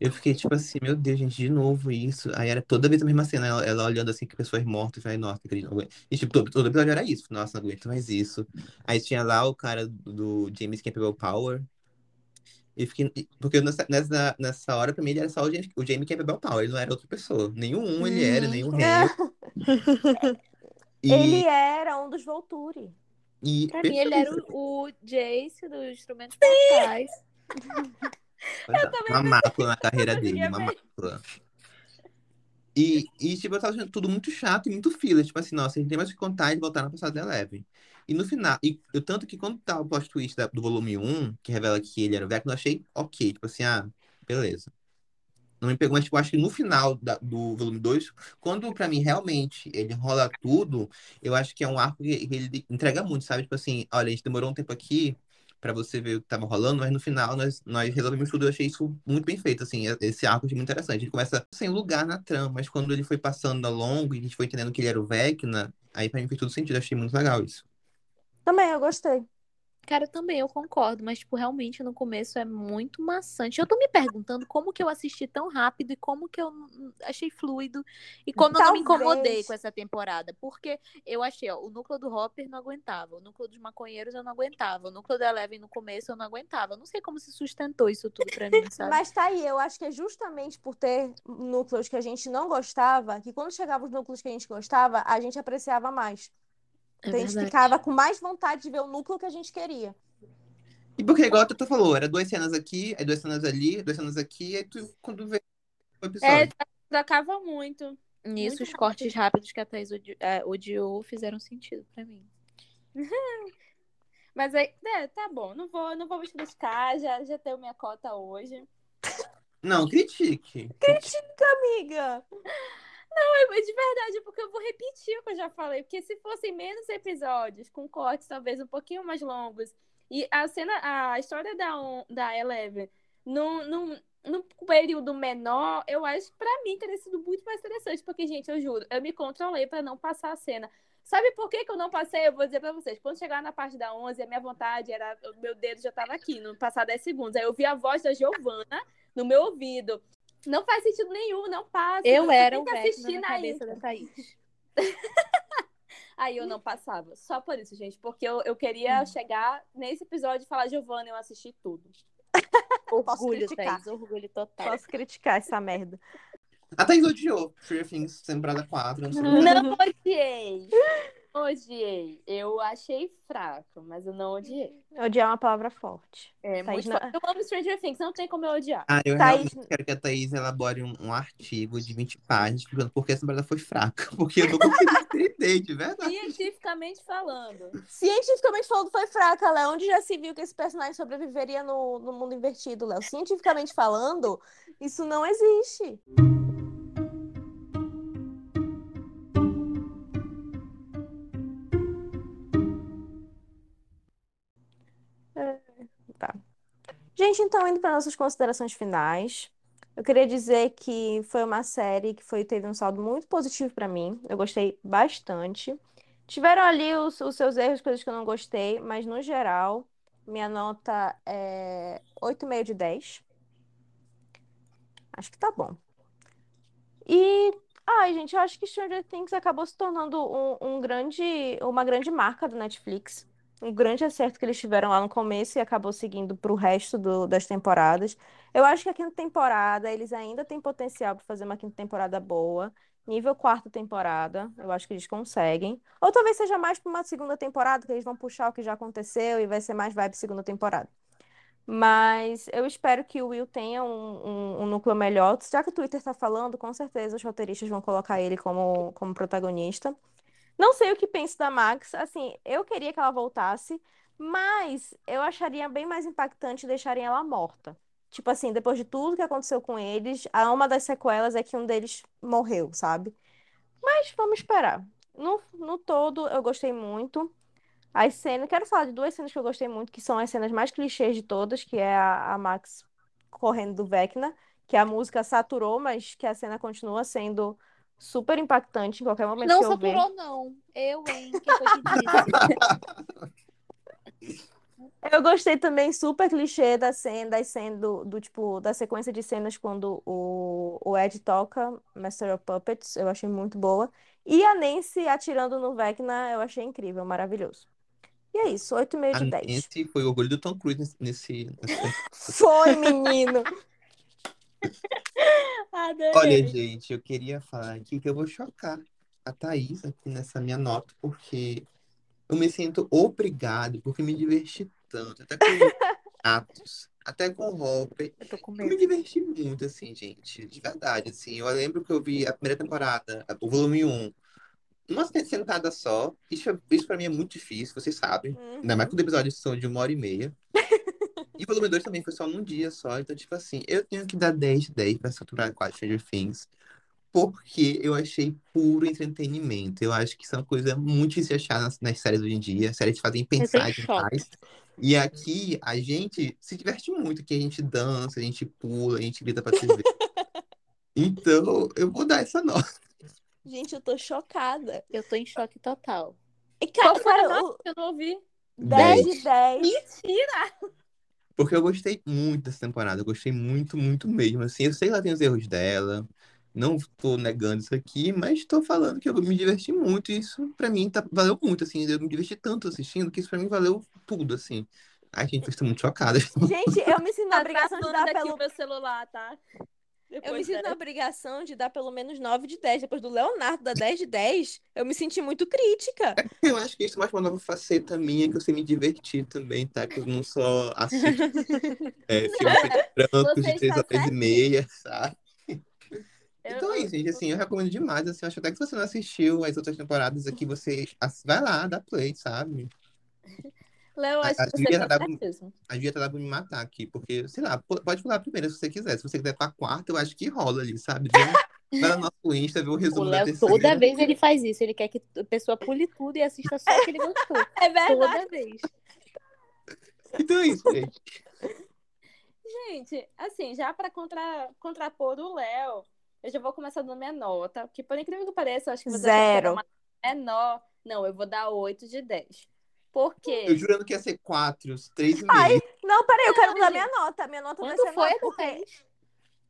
S3: Eu fiquei tipo assim, meu Deus, gente, de novo isso. Aí era toda vez a mesma cena, ela, ela olhando assim que pessoas mortas, e falei, nossa, acredito, não aguento. E tipo, todo, todo episódio era isso. Nossa, não aguento mais isso. Aí tinha lá o cara do James Campbell Power. E fiquei, porque nessa, nessa, nessa hora, pra mim, ele era só o James, o James Campbell Power, ele não era outra pessoa. Nenhum ele era, nem o
S1: É.
S3: rei. E,
S1: Ele era um dos Volturi.
S3: e
S4: Pra mim, ele era o, o Jace do Instrumentos Mortais.
S3: Uma mácula na carreira dele, uma mácula. E, e, tipo, eu tava achando tudo muito chato e muito fila. Tipo assim, nossa, a gente tem mais o que contar e voltar na passada da Eleven. E no final, e eu, tanto que quando tá o plot twist do volume 1, que revela que ele era o Vecna, eu achei ok. Tipo assim, ah, beleza. Não me pegou, mas tipo, acho que no final da- do volume 2, quando pra mim realmente ele rola tudo, eu acho que é um arco que, que ele entrega muito, sabe? Tipo assim, olha, a gente demorou um tempo aqui pra você ver o que tava rolando, mas no final nós, nós resolvemos tudo. Eu achei isso muito bem feito, assim, esse arco achei muito interessante. Ele começa sem lugar na trama, mas quando ele foi passando ao longo e a gente foi entendendo que ele era o Vecna, aí pra mim fez tudo sentido. Eu achei muito legal isso.
S1: Também, eu gostei.
S4: Cara, também eu concordo, mas, tipo, realmente no começo é muito maçante. Eu tô me perguntando como que eu assisti tão rápido e como que eu achei fluido e como eu não me
S1: Talvez.
S4: incomodei com essa temporada. Porque eu achei, ó, o núcleo do Hopper não aguentava, o núcleo dos maconheiros eu não aguentava, o núcleo da Eleven no começo eu não aguentava. Eu não sei como se sustentou isso tudo pra mim, sabe?
S1: Mas tá aí, eu acho que é justamente por ter núcleos que a gente não gostava, que quando chegava os núcleos que a gente gostava, a gente apreciava mais.
S4: É
S1: Então a gente ficava com mais vontade de ver o núcleo que a gente queria.
S3: E porque, igual a Tata falou, era duas cenas aqui, aí duas cenas ali, duas cenas aqui, aí tu, quando vê o episódio.
S2: É, trocava muito.
S4: Nisso,
S2: Muito
S4: os cortes rápidos que a Thaís odi- eh, odiou fizeram sentido pra mim.
S2: Mas aí, é, tá bom, não vou, não vou me criticar, já, já tenho minha cota hoje.
S3: Não, critique.
S1: Amiga!
S2: Mas de verdade, porque eu vou repetir o que eu já falei. Porque se fossem menos episódios, com cortes talvez um pouquinho mais longos, e a cena, a história da, da Eleven num, num, num período menor, eu acho pra mim teria sido muito mais interessante. Porque, gente, eu juro, eu me controlei pra não passar a cena. Sabe por que, que eu não passei? Eu vou dizer pra vocês. Quando chegar na parte da 11, a minha vontade era. O meu dedo já tava aqui, não passar 10 segundos. Aí eu vi a voz da Giovana no meu ouvido. Não faz sentido nenhum, não passa.
S4: Eu
S2: Você
S4: era o
S2: que
S4: Vecna
S2: assistir
S4: na
S2: na
S4: cabeça da Thaís.
S2: Aí eu não passava. Só por isso, gente. Porque eu, eu queria
S4: Hum.
S2: chegar nesse episódio e falar, Giovana, eu assisti tudo.
S1: Posso
S4: Orgulho,
S1: criticar.
S4: Thaís, orgulho total.
S1: Posso criticar essa merda.
S3: A Thaís odiou Stranger Things, temporada 4. Não sei
S2: Não odiei. Odiei. Eu achei fraco, mas eu não odiei.
S1: Odiar é uma palavra forte.
S2: É,
S1: Thaís
S2: muito
S1: não-
S2: Eu amo Stranger Things, não tem como eu odiar.
S3: Ah, eu
S1: Thaís-
S3: realmente quero que a Thaís elabore um, um artigo de 20 páginas explicando por que essa temporada foi fraca. Porque eu não consegui entender, de verdade.
S2: Cientificamente falando.
S1: Cientificamente falando, foi fraca, Léo. Onde já se viu que esse personagem sobreviveria no, no mundo invertido, Léo? Cientificamente falando, isso não existe. Gente, então, indo para nossas considerações finais, eu queria dizer que foi uma série que foi, teve um saldo muito positivo para mim. Eu gostei bastante. Tiveram ali os, os seus erros, coisas que eu não gostei, mas no geral, minha nota é 8,5 de 10. Acho que tá bom. E, ai, gente, eu acho que Stranger Things acabou se tornando um, um grande, uma grande marca do Netflix. Um grande acerto que eles tiveram lá no começo e acabou seguindo pro resto do- das temporadas. Eu acho que a quinta temporada, eles ainda têm potencial para fazer uma quinta temporada boa. Nível quarta temporada, eu acho que eles conseguem. Ou talvez seja mais para uma segunda temporada, que eles vão puxar o que já aconteceu e vai ser mais vibe segunda temporada. Mas eu espero que o Will tenha um, um- um núcleo melhor. Já que o Twitter tá falando, com certeza os roteiristas vão colocar ele como, como protagonista. Não sei o que penso da Max. Assim, eu queria que ela voltasse, mas eu acharia bem mais impactante deixarem ela morta. Tipo assim, depois de tudo que aconteceu com eles, a uma das sequelas é que um deles morreu, sabe? Mas vamos esperar. No, no todo, eu gostei muito. As cenas, quero falar de duas cenas que eu gostei muito, que são as cenas mais clichês de todas, que é a, a Max correndo do Vecna, que a música saturou, mas que a cena continua sendo super impactante em qualquer momento
S4: Não
S1: que eu ver.
S4: saturou, não. Eu, hein? Quem foi que disse?
S1: Eu gostei também super clichê da cena, das cenas do, do tipo da sequência de cenas quando o, o Ed toca Master of Puppets, eu achei muito boa. E a Nancy atirando no Vecna, eu achei incrível, maravilhoso. E é isso, 8,5
S3: A
S1: de 10.
S3: Nancy foi o orgulho do Tom Cruise nesse. nesse...
S1: Foi, menino!
S2: Adorei.
S3: Olha, gente, eu queria falar aqui que eu vou chocar a Thaís aqui nessa minha nota, porque eu me sinto obrigado, porque me diverti tanto, até com atos, até com Hopper.
S4: Eu tô com
S3: Eu me diverti muito, assim, gente, de verdade, assim. Eu lembro que eu vi a primeira temporada, o volume 1, uma sentada só. Isso, isso pra mim é muito difícil, vocês sabem. Ainda mais
S1: Uhum.
S3: quando episódios são de uma hora e meia. E o volume 2 também foi só num dia só. Então, tipo assim, eu tenho que dar 10 de 10 pra temporada 4 de Stranger Things. Porque eu achei puro entretenimento. Eu acho que isso é uma coisa muito difícil de achar nas, nas séries hoje em dia. Séries que fazem pensar demais. E aqui a gente se diverte muito, que a gente dança, a gente pula, a gente grita pra TV. Então, eu vou dar essa nota.
S1: Gente, eu tô chocada.
S4: Eu tô em choque total.
S1: E, cara,
S2: Qual foi a nota eu não ouvi?
S1: 10 de 10.
S2: Mentira!
S3: Porque eu gostei muito dessa temporada. Eu gostei muito, muito mesmo. Assim, eu sei que ela tem os erros dela. Não tô negando isso aqui, mas tô falando que eu me diverti muito. E isso, pra mim, tá, valeu muito, assim. Eu me diverti tanto assistindo que isso pra mim valeu tudo, assim. Ai, gente, eu estou muito chocada.
S1: Gente, eu me sinto na
S2: Tá
S1: obrigação de dar
S2: aqui
S1: pelo
S2: o meu celular, tá?
S1: Eu me
S2: Depois
S1: sinto na
S2: dessa.
S1: obrigação de dar pelo menos 9 de 10. Depois do Leonardo dar 10 de 10, eu me senti muito crítica.
S3: Eu acho que isso mostra uma nova faceta minha, que eu sei me divertir também, tá? Que eu não só assisto é, filmes brancos de três
S2: está
S3: horas e meia, sabe?
S2: Eu-
S3: Então é isso, gente. Assim, eu recomendo demais. Assim, eu acho até que se você não assistiu as outras temporadas aqui, você ass- vai lá, dá play, sabe?
S2: Léo, acho
S3: A-
S2: que
S3: a
S2: você
S3: Julia
S2: tá certíssimo.
S3: A Julia tá pra me matar aqui, porque, sei lá, pode pular a primeira se você quiser. Se você quiser pra quarta, eu acho que rola ali, sabe? Vai no nosso Insta, vê o
S4: O
S3: resumo da
S4: Léo,
S3: terceira.
S4: toda vez ele faz isso. Ele quer que a pessoa pule tudo e assista só o que ele gostou.
S2: É verdade.
S4: Toda vez.
S3: Então é isso, gente.
S2: Gente, assim, já pra contra, contrapor o Léo, eu já vou começar dando minha nota, que por incrível que pareça, eu acho que você que
S1: Zero.
S2: uma menor. Não, eu vou dar 8 de 10. Por quê?
S3: Eu jurando que ia ser quatro, três e
S1: Ai,
S3: meio.
S1: Não, peraí, eu quero mudar minha nota. Minha nota vai
S4: Quando
S1: ser
S4: foi,
S1: 9, porque...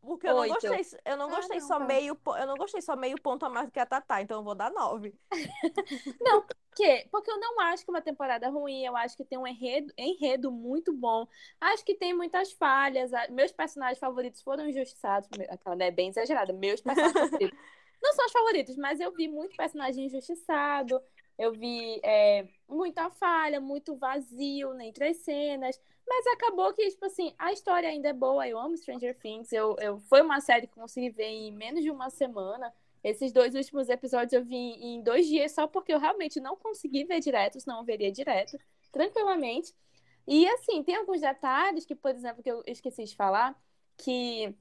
S1: Porque eu não
S2: Oito.
S1: gostei, eu não
S4: Ah,
S1: gostei
S4: não,
S1: só
S4: tá.
S1: meio, eu não gostei só meio ponto a mais do que a Tatá, então eu vou dar nove.
S2: quê? Porque eu não acho que é uma temporada ruim, eu acho que tem um enredo, enredo muito bom. Acho que tem muitas falhas. Meus personagens favoritos foram injustiçados. Aquela né, bem exagerada. Meus personagens favoritos. Não são os favoritos, mas eu vi muito personagem injustiçado. Eu vi é, muita falha, muito vazio né, entre as cenas. Mas acabou que, tipo assim, a história ainda é boa. Eu amo Stranger Things. Eu, eu, foi uma série que consegui ver em menos de uma semana. Esses dois últimos episódios eu vi em dois dias só porque eu realmente não consegui ver direto, senão eu veria direto, tranquilamente. E assim, tem alguns detalhes que, por exemplo, que eu esqueci de falar, que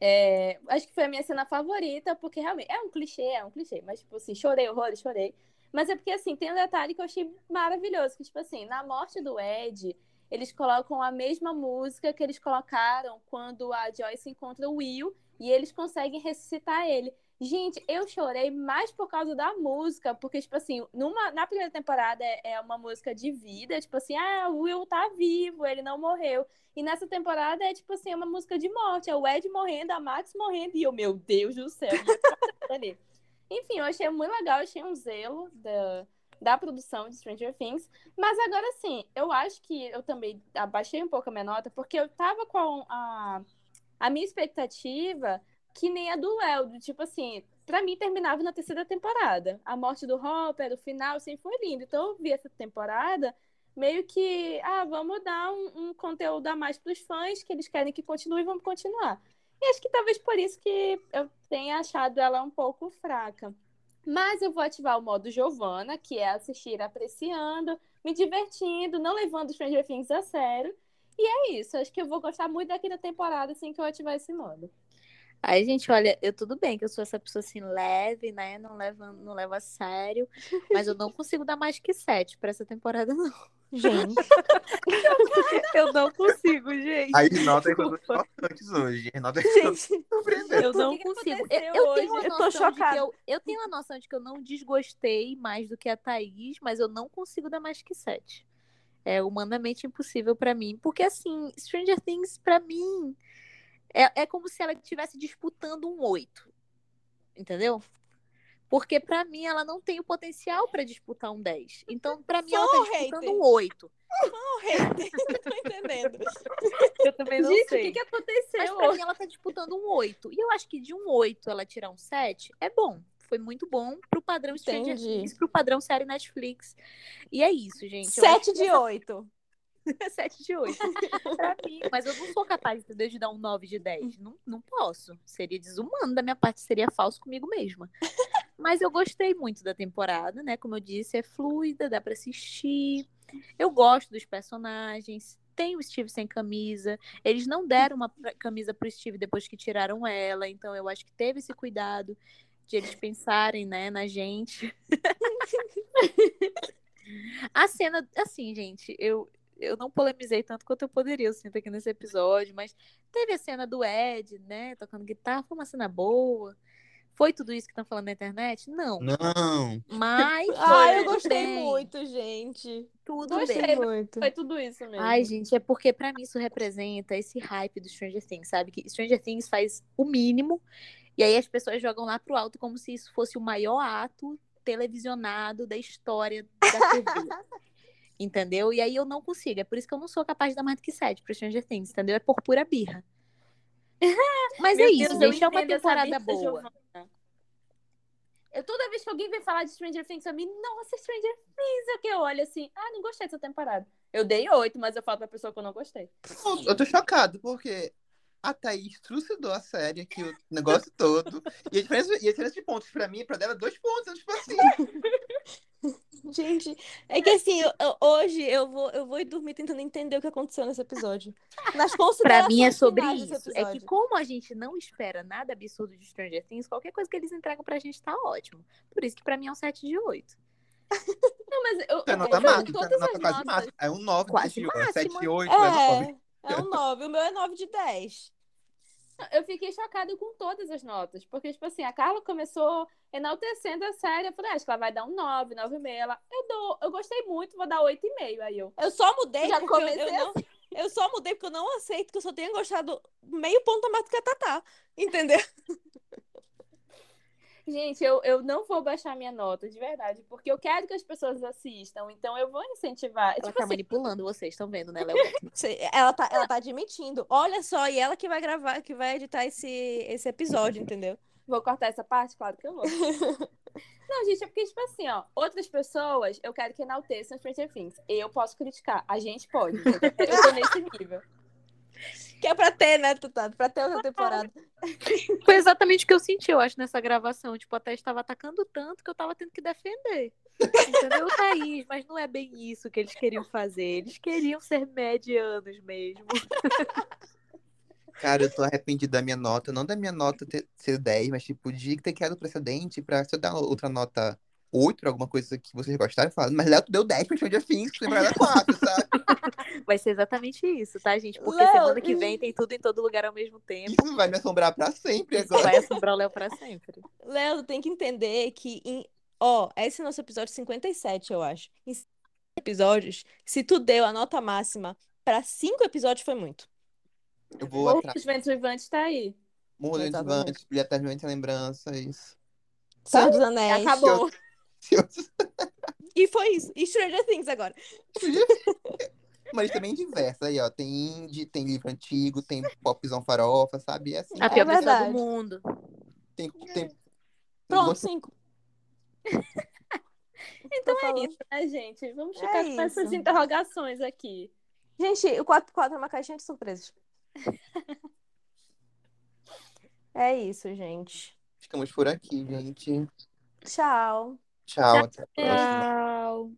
S2: é, acho que foi a minha cena favorita, porque realmente é um clichê, é um clichê, mas tipo assim, chorei horrores, chorei. Mas é porque assim, tem um detalhe que eu achei maravilhoso, que tipo assim, na morte do Ed, eles colocam a mesma música que eles colocaram quando a Joyce encontra o Will e eles conseguem ressuscitar ele. Gente, eu chorei mais por causa da música, porque, tipo assim, numa, na primeira temporada é, é uma música de vida, tipo assim, ah, o Will tá vivo, ele não morreu. E nessa temporada é, tipo assim, é uma música de morte, é o Ed morrendo, a Max morrendo, e eu, meu Deus do céu, ali. Enfim, eu achei muito legal, achei um zelo da, da produção de Stranger Things. Mas agora sim, eu acho que eu também abaixei um pouco a minha nota, porque eu tava com a, a minha expectativa que nem a do Léo, do tipo assim, pra mim terminava na terceira temporada. A morte do Hopper, o final, assim, foi lindo. Então eu vi essa temporada meio que, ah, vamos dar um, um conteúdo a mais pros fãs, que eles querem que continue, vamos continuar. E acho que talvez por isso que eu tenha achado ela um pouco fraca. Mas eu vou ativar o modo Giovanna, que é assistir apreciando, me divertindo, não levando Stranger Things a sério. E é isso, acho que eu vou gostar muito daqui da temporada assim que eu ativar esse modo.
S4: Aí, gente, olha, eu tudo bem que eu sou essa pessoa assim leve, né? Não levo, não levo a sério, mas eu não consigo dar mais que sete pra essa temporada, não.
S1: Gente,
S4: Eu não consigo, gente.
S3: Aí nota foram
S4: Desculpa.
S3: chocantes hoje. Foram
S1: gente.
S4: Eu não
S2: que que
S4: consigo. Eu, eu tenho uma?
S1: Eu
S4: de que
S1: chocada.
S4: eu, eu tenho a noção de que eu não desgostei mais do que a Thaís, mas eu não consigo dar mais que sete. É humanamente impossível pra mim, porque assim, Stranger Things pra mim é, é como se ela estivesse disputando um oito, entendeu? Porque pra mim ela não tem o potencial pra disputar um 10. Então pra mim ela tá disputando
S1: hater.
S4: um 8.
S1: não, hater, não tô entendendo.
S4: Eu também não
S2: Gente, o
S4: sei.
S2: que, que
S4: Mas
S2: aconteceu?
S4: pra mim ela tá disputando um 8. E eu acho que de um 8 ela tirar um 7 é bom. Foi muito bom pro padrão Stranger. Things, pro padrão série Netflix. E é isso, gente. Eu acho
S1: Sete
S4: que
S1: de
S4: essa-
S1: oito.
S4: 7 de 8. pra mim. Mas eu não sou capaz, entendeu, de dar um 9 de 10. Não, não posso. Seria desumano da minha parte, seria falso comigo mesma. Mas eu gostei muito da temporada, né? Como eu disse, é fluida, dá pra assistir. Eu gosto dos personagens. Tem o Steve sem camisa. Eles não deram uma camisa pro Steve depois que tiraram ela. Então eu acho que teve esse cuidado de eles pensarem, né, na gente. A cena, assim, gente, eu, eu não polemizei tanto quanto eu poderia, eu sinto aqui nesse episódio, mas teve a cena do Ed, né, tocando guitarra, foi uma cena boa. Foi tudo isso que estão falando na internet? Não.
S3: Não.
S4: Mas.
S1: Ah, eu gostei
S4: bem,
S1: muito, gente.
S4: Tudo
S2: Gostei,
S4: bem.
S1: muito.
S2: Foi tudo isso mesmo.
S4: Ai, gente, é porque pra mim isso representa esse hype do Stranger Things, sabe? Que Stranger Things faz o mínimo e aí as pessoas jogam lá pro alto como se isso fosse o maior ato televisionado da história da TV. entendeu? E aí eu não consigo. É por isso que eu não sou capaz de dar mais do que 7 pro Stranger Things, entendeu? É por pura birra. Mas
S2: Meu
S4: é
S2: Deus,
S4: isso,
S2: eu
S4: gente. É uma temporada boa.
S2: Eu, toda vez que alguém vem falar de Stranger Things, eu me, nossa, Stranger Things, é o que eu olho assim, ah, não gostei dessa temporada. Eu dei oito, mas eu falo pra pessoa que eu não gostei.
S3: Eu tô chocado, porque a Thaís trucidou a série aqui, o negócio todo. E a diferença, e a diferença de pontos pra mim, pra dela, é dois pontos. Eu, tipo assim,
S1: Gente, é que assim, eu- eu- hoje eu vou, eu vou ir dormir tentando entender o que aconteceu nesse episódio. Nas
S4: Pra
S1: considerações
S4: mim é sobre isso. É que como a gente não espera nada absurdo de Stranger Things, qualquer coisa que eles entregam pra gente tá ótimo. Por isso que pra mim é um 7 de 8.
S2: Não, mas eu,
S3: é
S2: eu,
S3: nota
S2: eu,
S3: máxima,
S2: todas
S3: é
S2: as
S3: nota quase
S2: notas,
S3: máxima. É um 9
S4: Quase
S3: de 8,
S4: máxima.
S3: 7, 8, é 9.
S1: É, é um 9. O meu é 9 de 10.
S2: Eu fiquei chocada com todas as notas. Porque, tipo assim, a Carla começou enaltecendo a série. Eu falei, ah, acho que ela vai dar um 9, 9,5. Ela, eu dou, eu gostei muito, vou dar 8,5. Aí eu,
S1: Eu só mudei
S2: Já
S1: porque eu,
S2: comecei
S1: eu não, Eu só mudei porque eu não aceito que eu só tenha gostado meio ponto a mais do que a Tatá. Entendeu?
S2: Gente, eu, eu não vou baixar minha nota, de verdade, porque eu quero que as pessoas assistam, então eu vou incentivar.
S4: Ela
S2: tipo
S4: tá
S2: assim,
S4: manipulando vocês, estão vendo, né, Léo?
S1: Ela tá, ela tá admitindo. Olha só, e ela que vai gravar, que vai editar esse, esse episódio, entendeu?
S2: vou cortar essa parte? Claro que eu vou. Não, gente, é porque, tipo assim, ó, outras pessoas eu quero que enalteçam Stranger Things. Eu posso criticar, a gente pode. Eu tô nesse nível.
S1: Que é pra ter, né, Tutado? Pra ter outra temporada.
S4: Foi exatamente o que eu senti, eu acho, nessa gravação. Tipo, a Thaís estava atacando tanto que eu tava tendo que defender. Entendeu, Thaís? Mas não é bem isso que eles queriam fazer. Eles queriam ser medianos mesmo.
S3: Cara, eu tô arrependido da minha nota. Não da minha nota ter, ser 10, mas tipo, de ter criado precedente pra se eu dar outra nota 8, alguma coisa que vocês gostaram, falar, mas Léo, tu deu 10 pra Stranger Things, que temporada 4, sabe?
S4: Vai ser exatamente isso, tá, gente? Porque
S1: Léo,
S4: semana que vem tem tudo em todo lugar ao mesmo tempo.
S3: Isso vai me assombrar pra sempre
S4: Isso
S3: agora.
S4: vai assombrar o Léo pra sempre.
S1: Léo, tem que entender que em. Ó, esse é o nosso episódio 57, eu acho. Em cinco episódios, se tu deu a nota máxima pra cinco episódios, foi muito.
S3: Eu vou
S2: O
S3: atrás.
S2: Vento Vivante tá aí.
S3: Morro de
S1: Exatamente.
S3: Antivantes, brilha eternamente a lembrança, isso.
S1: Senhor dos Anéis.
S2: Acabou.
S3: Se
S1: E foi isso. E Stranger Things agora.
S3: Uma lista bem diversa aí, ó. Tem indie, tem livro antigo, tem popzão farofa, sabe? E assim,
S4: A pior pessoa
S1: verdade.
S4: do mundo.
S3: tem, tem...
S1: Pronto,
S3: gosto-
S1: cinco.
S2: Então é isso, né, gente? Vamos
S1: É
S2: ficar com essas interrogações aqui.
S1: Gente, o 4x4 é uma caixinha de surpresas. É isso, gente.
S3: Ficamos por aqui, gente.
S1: Tchau,
S3: tchau. até a próxima.
S4: Tchau.